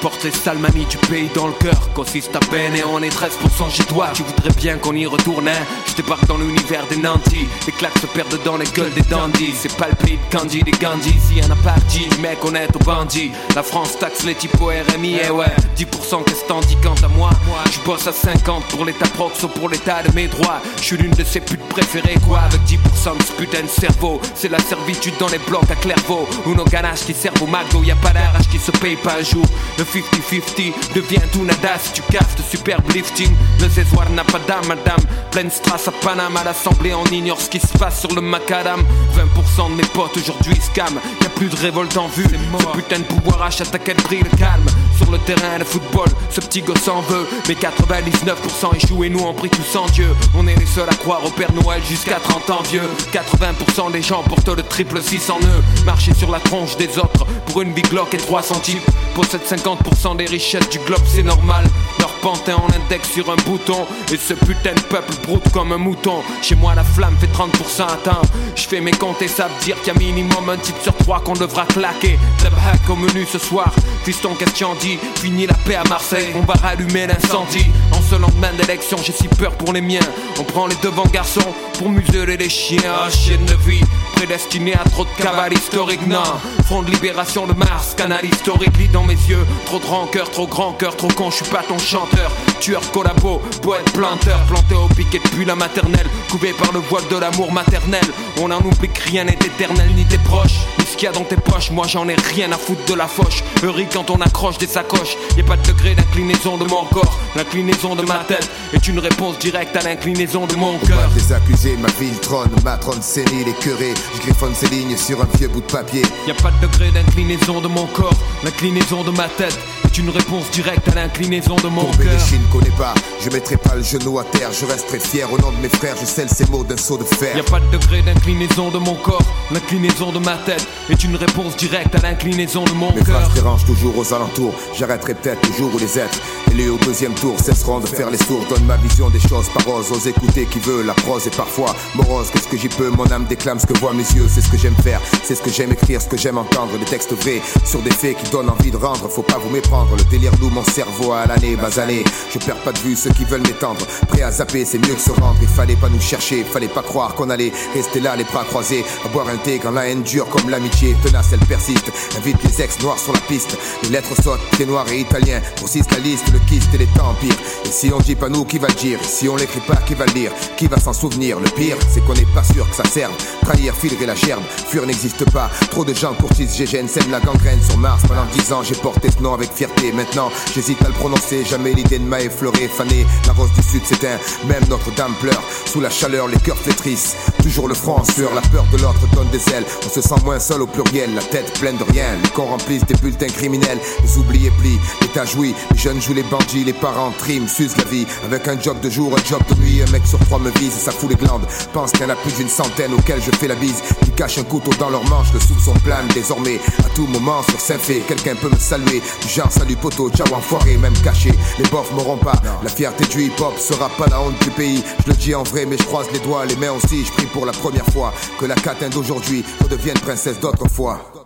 Porte les sales mamies du pays dans le cœur Consiste à peine et on est 13% chez toi. Tu voudrais bien qu'on y retourne hein. Je débarque dans l'univers des nantis. Les claques se perdent dans les gueules des dandys C'est pas le pays de Candy, des Gandhi Si y'en a pas dit, mec on est au bandit. La France taxe les typos RMI et ouais. 10% qu'est-ce t'en quant à moi? Je bosse à 50 pour l'état proxo pour l'état de mes droits. Je suis l'une de ses putes préférées quoi. Avec 10% de ce putain de cerveau. C'est la servitude dans les blocs à Clairvaux. Ou nos ganaches qui servent au McDo Y a pas d'arrache qui se paye pas un jour 50-50 devient tout nada si tu casses de superbe lifting. Le Césoir n'a pas d'âme madame. Pleine strass à Paname à l'assemblée on ignore ce qui se passe sur le macadam. 20% de mes potes aujourd'hui scam. Y'a plus de révolte en vue. Ce putain de pouvoir achète à quel prix le calme Sur le terrain de football. Ce petit gosse en veut Mais 99% échouent et nous on prie tous en Dieu. On est les seuls à croire au Père Noël jusqu'à 30 ans vieux. 80% des gens portent le triple 600 nœuds Marcher sur la tronche des autres pour une big et 300 types Possède 50% des richesses du globe c'est normal pantin en index sur un bouton. Et ce putain de peuple broute comme un mouton. Chez moi la flamme fait 30% atteint Je fais mes comptes et ça veut dire qu'il y a minimum un type sur trois qu'on devra claquer. Hack au menu ce soir. Fiston question dit Fini la paix à Marseille. On va rallumer l'incendie. En ce lendemain d'élection j'ai si peur pour les miens. On prend les devants garçons Pour museler les chiens. De vie Prédestiné à trop de cavales historiques. Non. Front de libération de Mars Canal historique lit dans mes yeux. Trop de rancœur, trop grand cœur, trop con, je suis pas ton chanteur. Tueur, collabo, poète, planteur. Planté au piquet depuis la maternelle. Coupé par le voile de l'amour maternel. On en oublie que rien n'est éternel Ni tes proches, ce qu'il y a dans tes poches, moi j'en ai rien à foutre de la foche. Heureux quand on accroche des sacoches, y a pas de degré d'inclinaison de mon corps. L'inclinaison de ma tête est une réponse directe à l'inclinaison de mon cœur. Des accusés, ma ville trône, ma trône sénile et curée. Je griffonne ces lignes sur un vieux bout de papier. Y a pas de degré d'inclinaison de mon corps, l'inclinaison de ma tête est une réponse directe à l'inclinaison de mon cœur. les chines, connais pas. Je mettrai pas le genou à terre, je resterai fier au nom de mes frères. Je scelle ces mots d'un saut de fer. Y a pas de degré d'inclinaison de mon corps, l'inclinaison de ma tête est une réponse directe à l'inclinaison de mon Mes cœur. phrases dérangent toujours aux alentours. J'arrêterai peut-être le jour où les êtres élus au deuxième tour cesseront de faire les sourds. Donne ma vision des choses par ose. Écouter qui veut. La prose est parfois morose. Qu'est-ce que j'y peux? Mon âme déclame ce que voient mes yeux. C'est ce que j'aime faire. C'est ce que j'aime écrire, ce que j'aime entendre. Des textes vrais sur des faits qui donnent envie de rendre. Faut pas vous méprendre. Le délire loue mon cerveau à l'année basanée. Je perds pas de vue ceux qui veulent m'étendre. Prêt à zapper, c'est mieux que se rendre. Il fallait pas nous chercher. Fallait pas croire qu'on allait rester là, les bras croisés. À boire un thé quand la haine dure comme l'amitié. Tenace, elle persiste. Invite les ex noirs sur la piste. Les lettres sautent, pieds noirs et italiens. Grossissent la liste, le kyste et les temps. Et si on dit pas nous, qui va le dire? Et si on l'écrit pas, qui va le lire? Qui va s'en souvenir? Le pire, c'est qu'on n'est pas sûr que ça serve. Trahir, filerer la gerbe. Fuir n'existe pas. Trop de gens courtisent GGN, sèment la gangrène sur Mars. Pendant dix ans, j'ai porté ce nom avec fierté. Maintenant, j'hésite à le prononcer. Jamais l'idée de m'a effleuré, fané. La rose du sud s'éteint. Même Notre-Dame pleure. Sous la chaleur, les cœurs flétrissent. Toujours le front en sueur. La peur de l'autre donne des ailes. On se sent moins seul au pluriel. La tête pleine de rien. Les cons remplissent des bulletins criminels. Les oubliés plient. L'État jouit. Les jeunes jouent les bandits. Les parents triment, s'usent la vie. Avec un job de jour, un job de nuit. Un mec sur trois me vise. Ça fout les glandes. Pense qu'il y en a plus d'une centaine auxquelles je fais la bise. Qui cachent un couteau dans leur manche. Le soupçon plane désormais. À tout moment sur Saint-Fait. Quelqu'un peut me saluer. Du genre salut poteau. Ciao enfoiré. Même caché. Les bofs m'auront pas. La fierté du hip-hop sera pas la honte du pays. Je le dis en vrai, mais je croise les doigts. Les mains aussi. Je prie pour la première fois. Que la catin d'aujourd'hui redevienne princesse d'autrefois.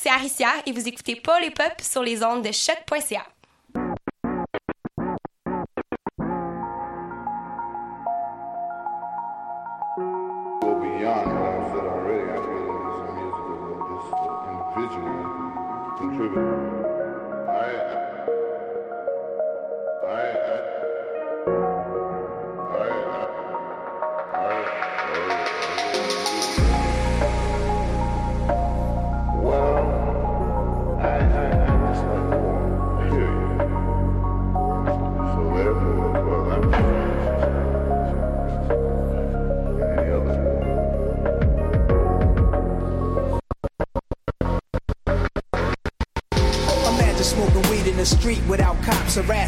C'est Aricia et vous écoutez Paul et Pop sur les ondes de choc.ca. street without cops harassing.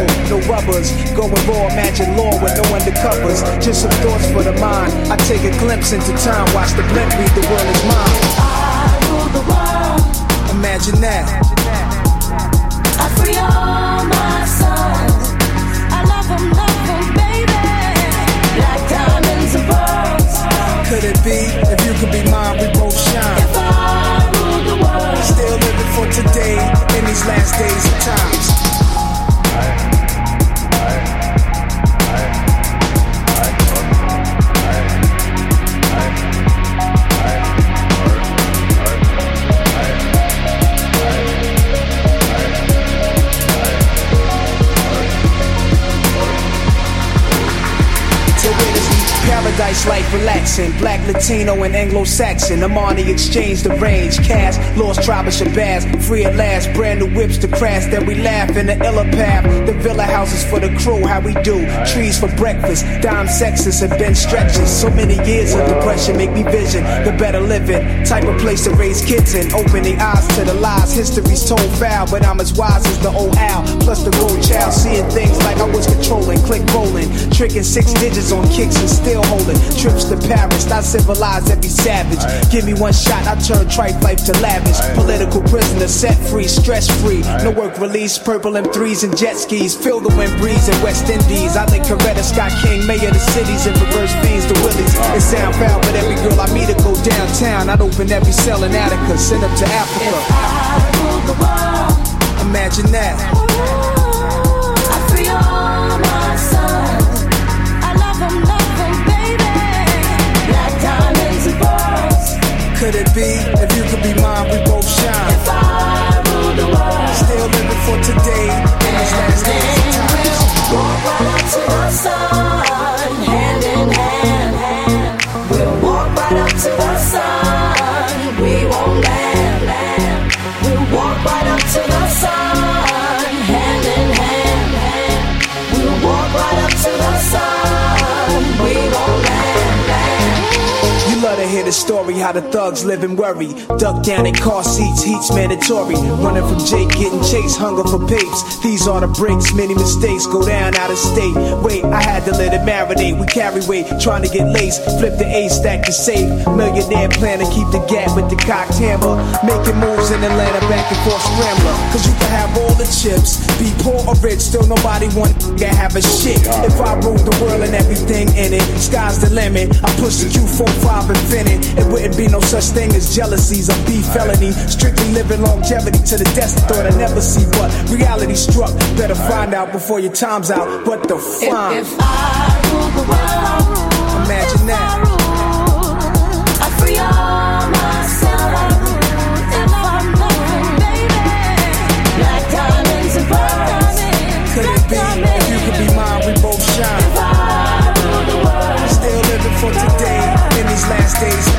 no rubbers. Going raw, imagine law with no undercovers. Just some thoughts for the mind. I take a glimpse into time, watch the blimp read the world is mine. I rule the world. Imagine that. I free all my sons. I love them, love them, baby. Black diamonds and pearls. Could it be if you could be mine, we both shine? If I ruled the world. Still living for today in these last days of times. Paradise life relaxing, black Latino and Anglo-Saxon. Amani exchanged the range, cast, lost tribe of Shabazz, free at last, brand new whips to crash. Then we laugh in the illa path. The villa houses for the crew, how we do. Trees for breakfast, dime sexes have been stretches. So many years of depression make me vision the better living. Type of place to raise kids in, open the eyes to the lies. History's told foul, but I'm as wise as the old owl. Plus the gold child, seeing things like I was controlling, click rolling, tricking six digits on kicks and still holding. Trips to Paris, I civilize every savage. Give me one shot, I turn tripe life to lavish. Political prisoner, set free, stress free. No work release, purple M3s and jet skis. Feel the wind breeze in West Indies. I think Coretta Scott King, mayor of the cities, and reverse fiends to Willies. It sound foul, but every girl I meet to go downtown. I'd open every cell in Attica, send them to Africa. Imagine that. Could it be? If you could be mine, we both the story how the thugs live and worry. Duck down in car seats, heat's mandatory. Running from Jake, getting chased, hunger for papes. These are the breaks, many mistakes go down out of state. Wait, I had to let it marinate. We carry weight, trying to get laced. Flip the A stack to save. Millionaire plan to keep the gap with the cocked hammer. Making moves in Atlanta, back and forth scrambler. Cause you can have all the chips, be poor or rich, still nobody want to have a shit. If I rule the world and everything in it, sky's the limit. I push the Q45 infinite. It wouldn't be no such thing as jealousies or beef felony. Strictly living longevity to the death thought I never see. But reality struck. Better find out before your time's out. What the fuck? If I rule the world, Imagine that. I free all my sons. If I'm baby, black diamonds and pearls. Could it be if you could be mine, we both shine? If I rule the world, Still living for today in these last days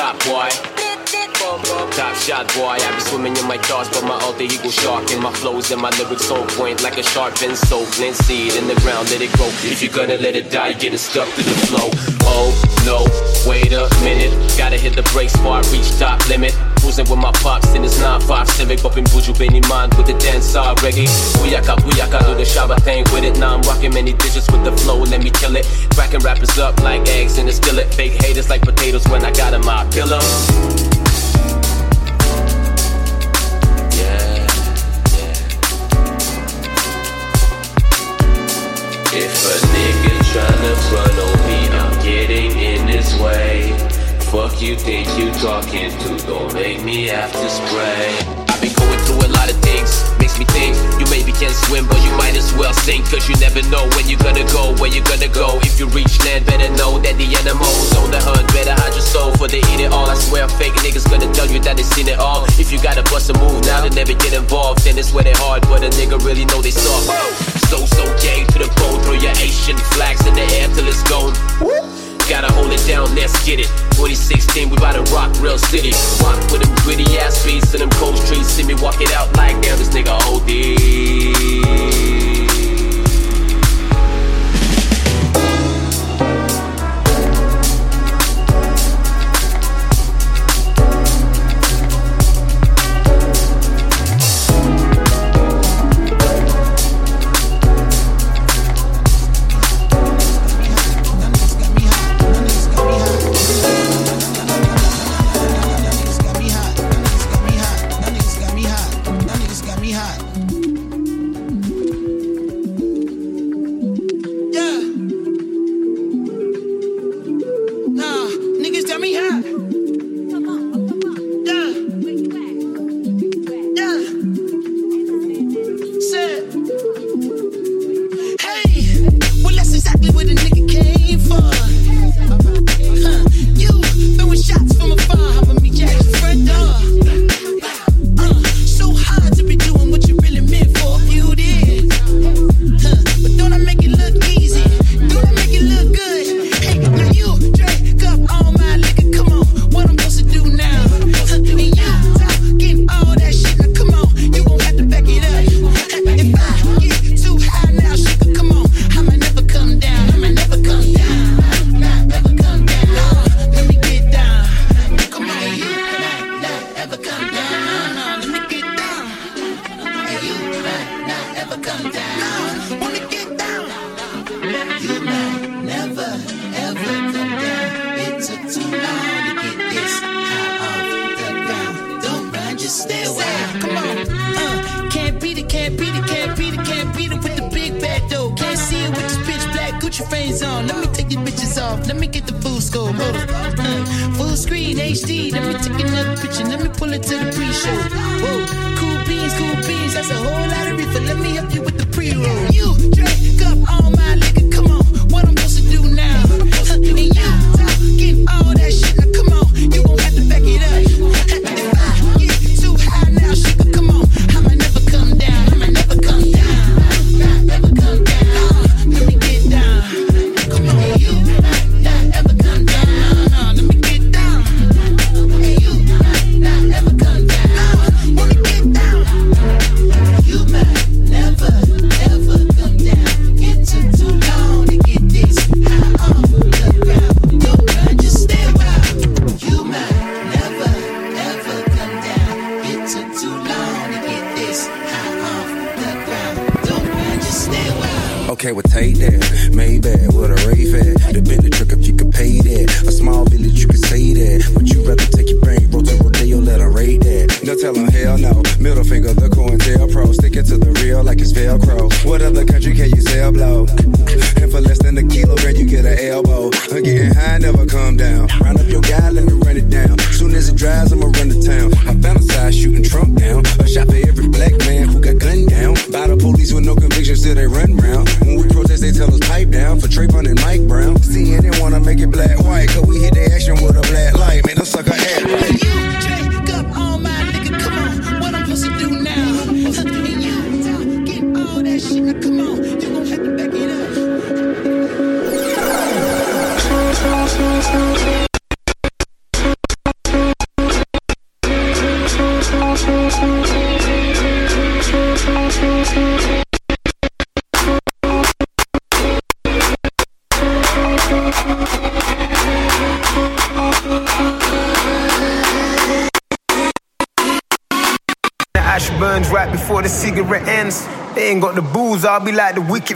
top, boy. Top shot, boy. I be swimming in my thoughts, but my alter ego shark. And my flows and my lyrics so point like a sharp pencil. Plant seed in the ground, let it grow. If you're gonna let it die, getting stuck to the flow. Oh no, wait a minute. Gotta hit the brakes before I reach top limit. Cruising with my pops in this 9-5 Civic. Up in Buju Benny Man with the dance hall reggae. Booyaka, booyaka, do the Shabba thing with it. Now I'm rocking many digits with the flow, let me kill it. Cracking rappers up like eggs in a skillet Fake haters like potatoes when I got I kill you think you talking to, don't make me have to spray. I've been going through a lot of things, makes me think you maybe can swim, but you might as well sink. Cause you never know when you're gonna go, where you're gonna go. If you reach land, better know that the animals on the hunt, better hide your soul for they eat it all. I swear, fake niggas gonna tell you that they seen it all. If you gotta bust a move now, they never get involved. Then it's where they hard, but a nigga really know they soft. So, so gay to the bone, throw your Asian flags in the air till it's gone gotta hold it down, let's get it. 2016, we bout to rock real city. Rock with them gritty ass beats and them cold streets. See me walk it out like, damn, this nigga OD.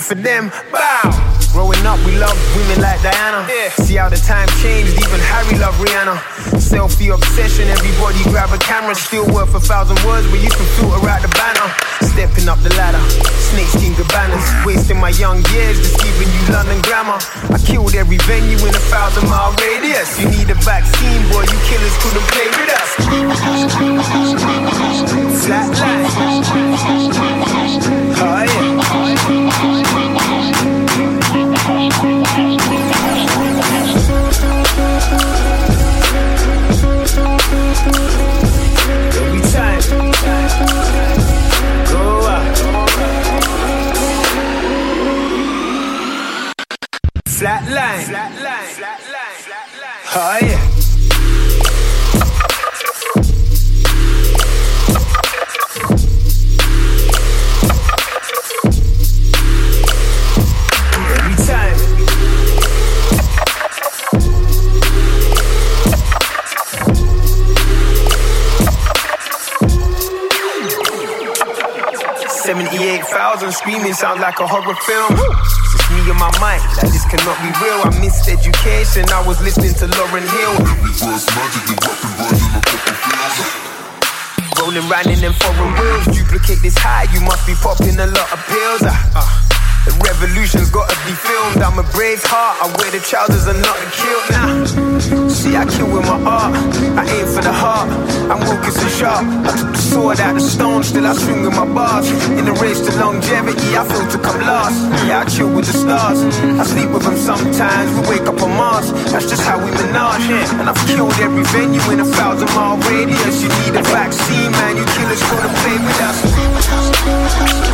for them. line. Flat line. Flat line. Flat line. Seventy-eight thousand screaming sounds like a horror film. Woo! And my mic, like this cannot be real. I missed education, I was listening to Lauren Hill. Rolling round in them foreign wheels, duplicate this high, you must be popping a lot of pills. Uh, uh, the revolution's gotta be filmed. I'm a brave heart, I wear the trousers and not a kilt now. See, I kill with my art, I aim for the heart. I'm Wilkinson sharp. I took the sword out the stone, still I swing with my bars. In the race to longevity, I feel to come last. Yeah, I chill with the stars. I sleep with them sometimes, we wake up on Mars. That's just how we menage. And I've killed every venue in a thousand mile radius. You need a vaccine, man. You killers gonna play with us.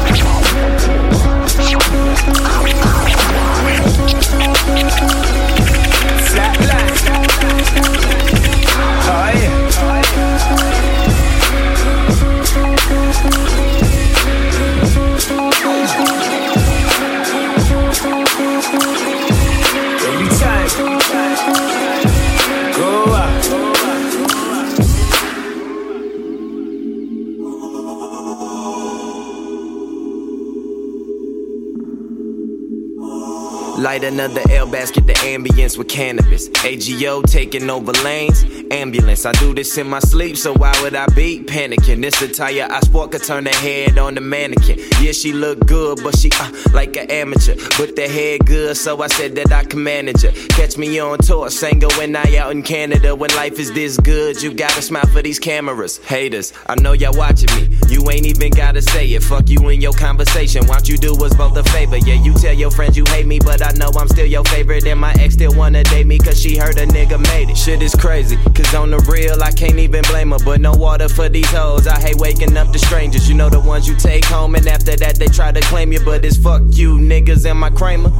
Light another L basket, the ambience with cannabis. AGO taking over lanes, ambulance. I do this in my sleep, so why would I be panicking? This attire I sport could turn the head on the mannequin. Yeah, she look good, but she uh, like an amateur. But the head good, so I said that I can manage her. Catch me on tour, Sango and I out in Canada. When life is this good, you gotta smile for these cameras. Haters, I know y'all watching me. You ain't even gotta say it. Fuck you in your conversation. Why don't you do us both a favor? Yeah, you tell your friends you hate me, but I know I'm still your favorite. And my ex still wanna date me, cause she heard a nigga made it. Shit is crazy, cause on the real, I can't even blame her. But no water for these hoes. I hate waking up to strangers. You know the ones you take home, and after that, they try to claim you. But it's fuck you, niggas, and my Kramer.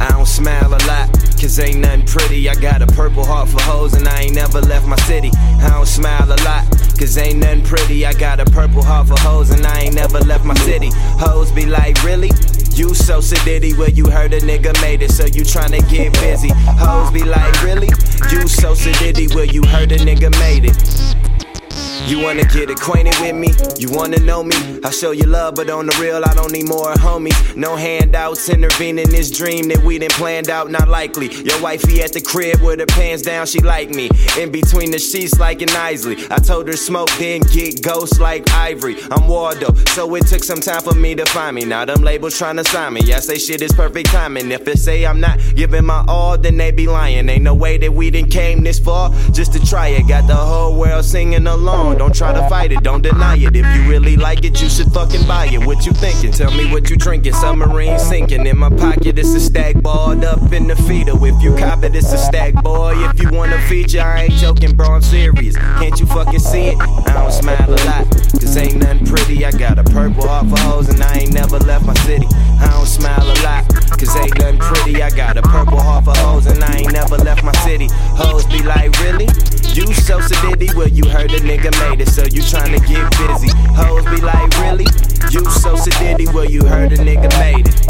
I don't smile a lot, cause ain't nothing pretty. I got a purple heart for hoes, and I ain't never left my city. I don't smile a lot, cause ain't nothing pretty. I got a purple heart for hoes, and I ain't never left my city. Hoes be like, really? You so sedity where you heard a nigga made it, so you tryna get busy. Hoes be like, really? You so sedity where you heard a nigga made it. You wanna get acquainted with me? You wanna know me? I show you love, but on the real, I don't need more homies. No handouts, intervening this dream that we done planned out, not likely. Your wifey at the crib with her pants down, she like me. In between the sheets, like an Isley. I told her smoke, then get ghost like Ivory. I'm Waldo, so it took some time for me to find me. Now them labels tryna sign me. I say shit is perfect timing. If they say I'm not giving my all, then they be lying. Ain't no way that we didn't came this far just to try it. Got the whole world singing along. Don't try to fight it, don't deny it. If you really like it, you should fucking buy it. What you thinking? Tell me what you drinking. Submarine sinking in my pocket. It's a stack balled up in the feeder. If you cop it, it's a stack, boy. If you want a feature, I ain't joking, bro. I'm serious. Can't you fucking see it? I don't smile a lot, cause ain't nothing pretty. I got a purple heart for hoes, and I ain't never left my city. I don't smile a lot, cause ain't nothing pretty. I got a purple heart for hoes, and I ain't never left my city. Hoes be like, really? You so sedity, well, you heard a nigga later, so you tryna get busy. Hoes be like, really? You so sediddy, well, you heard a nigga made it.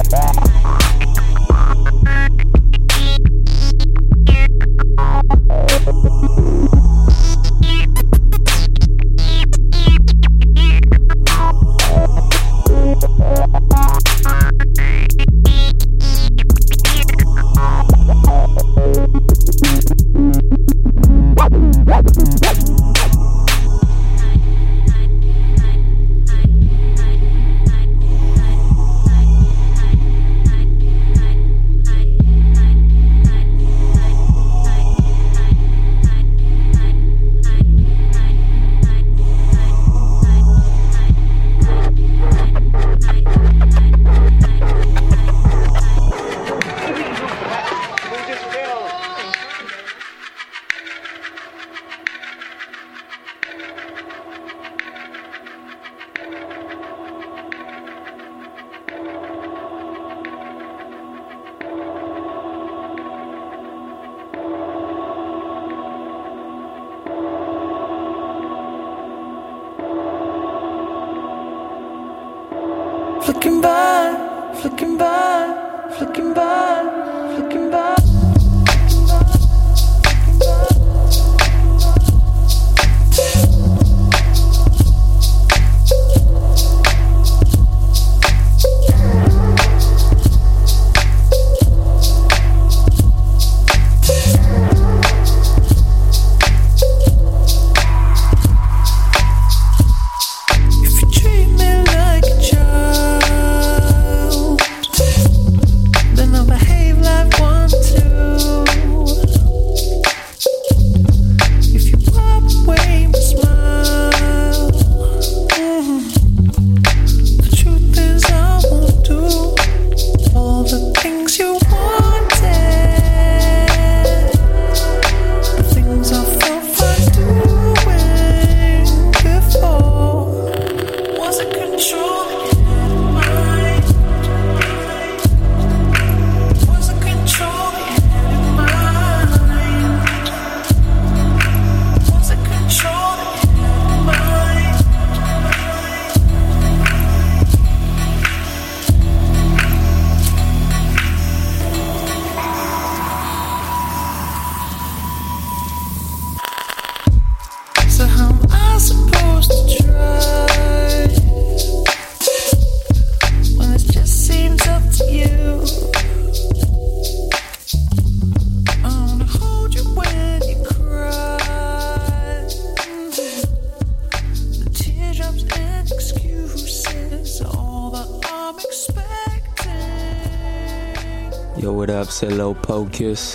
Low Kiss.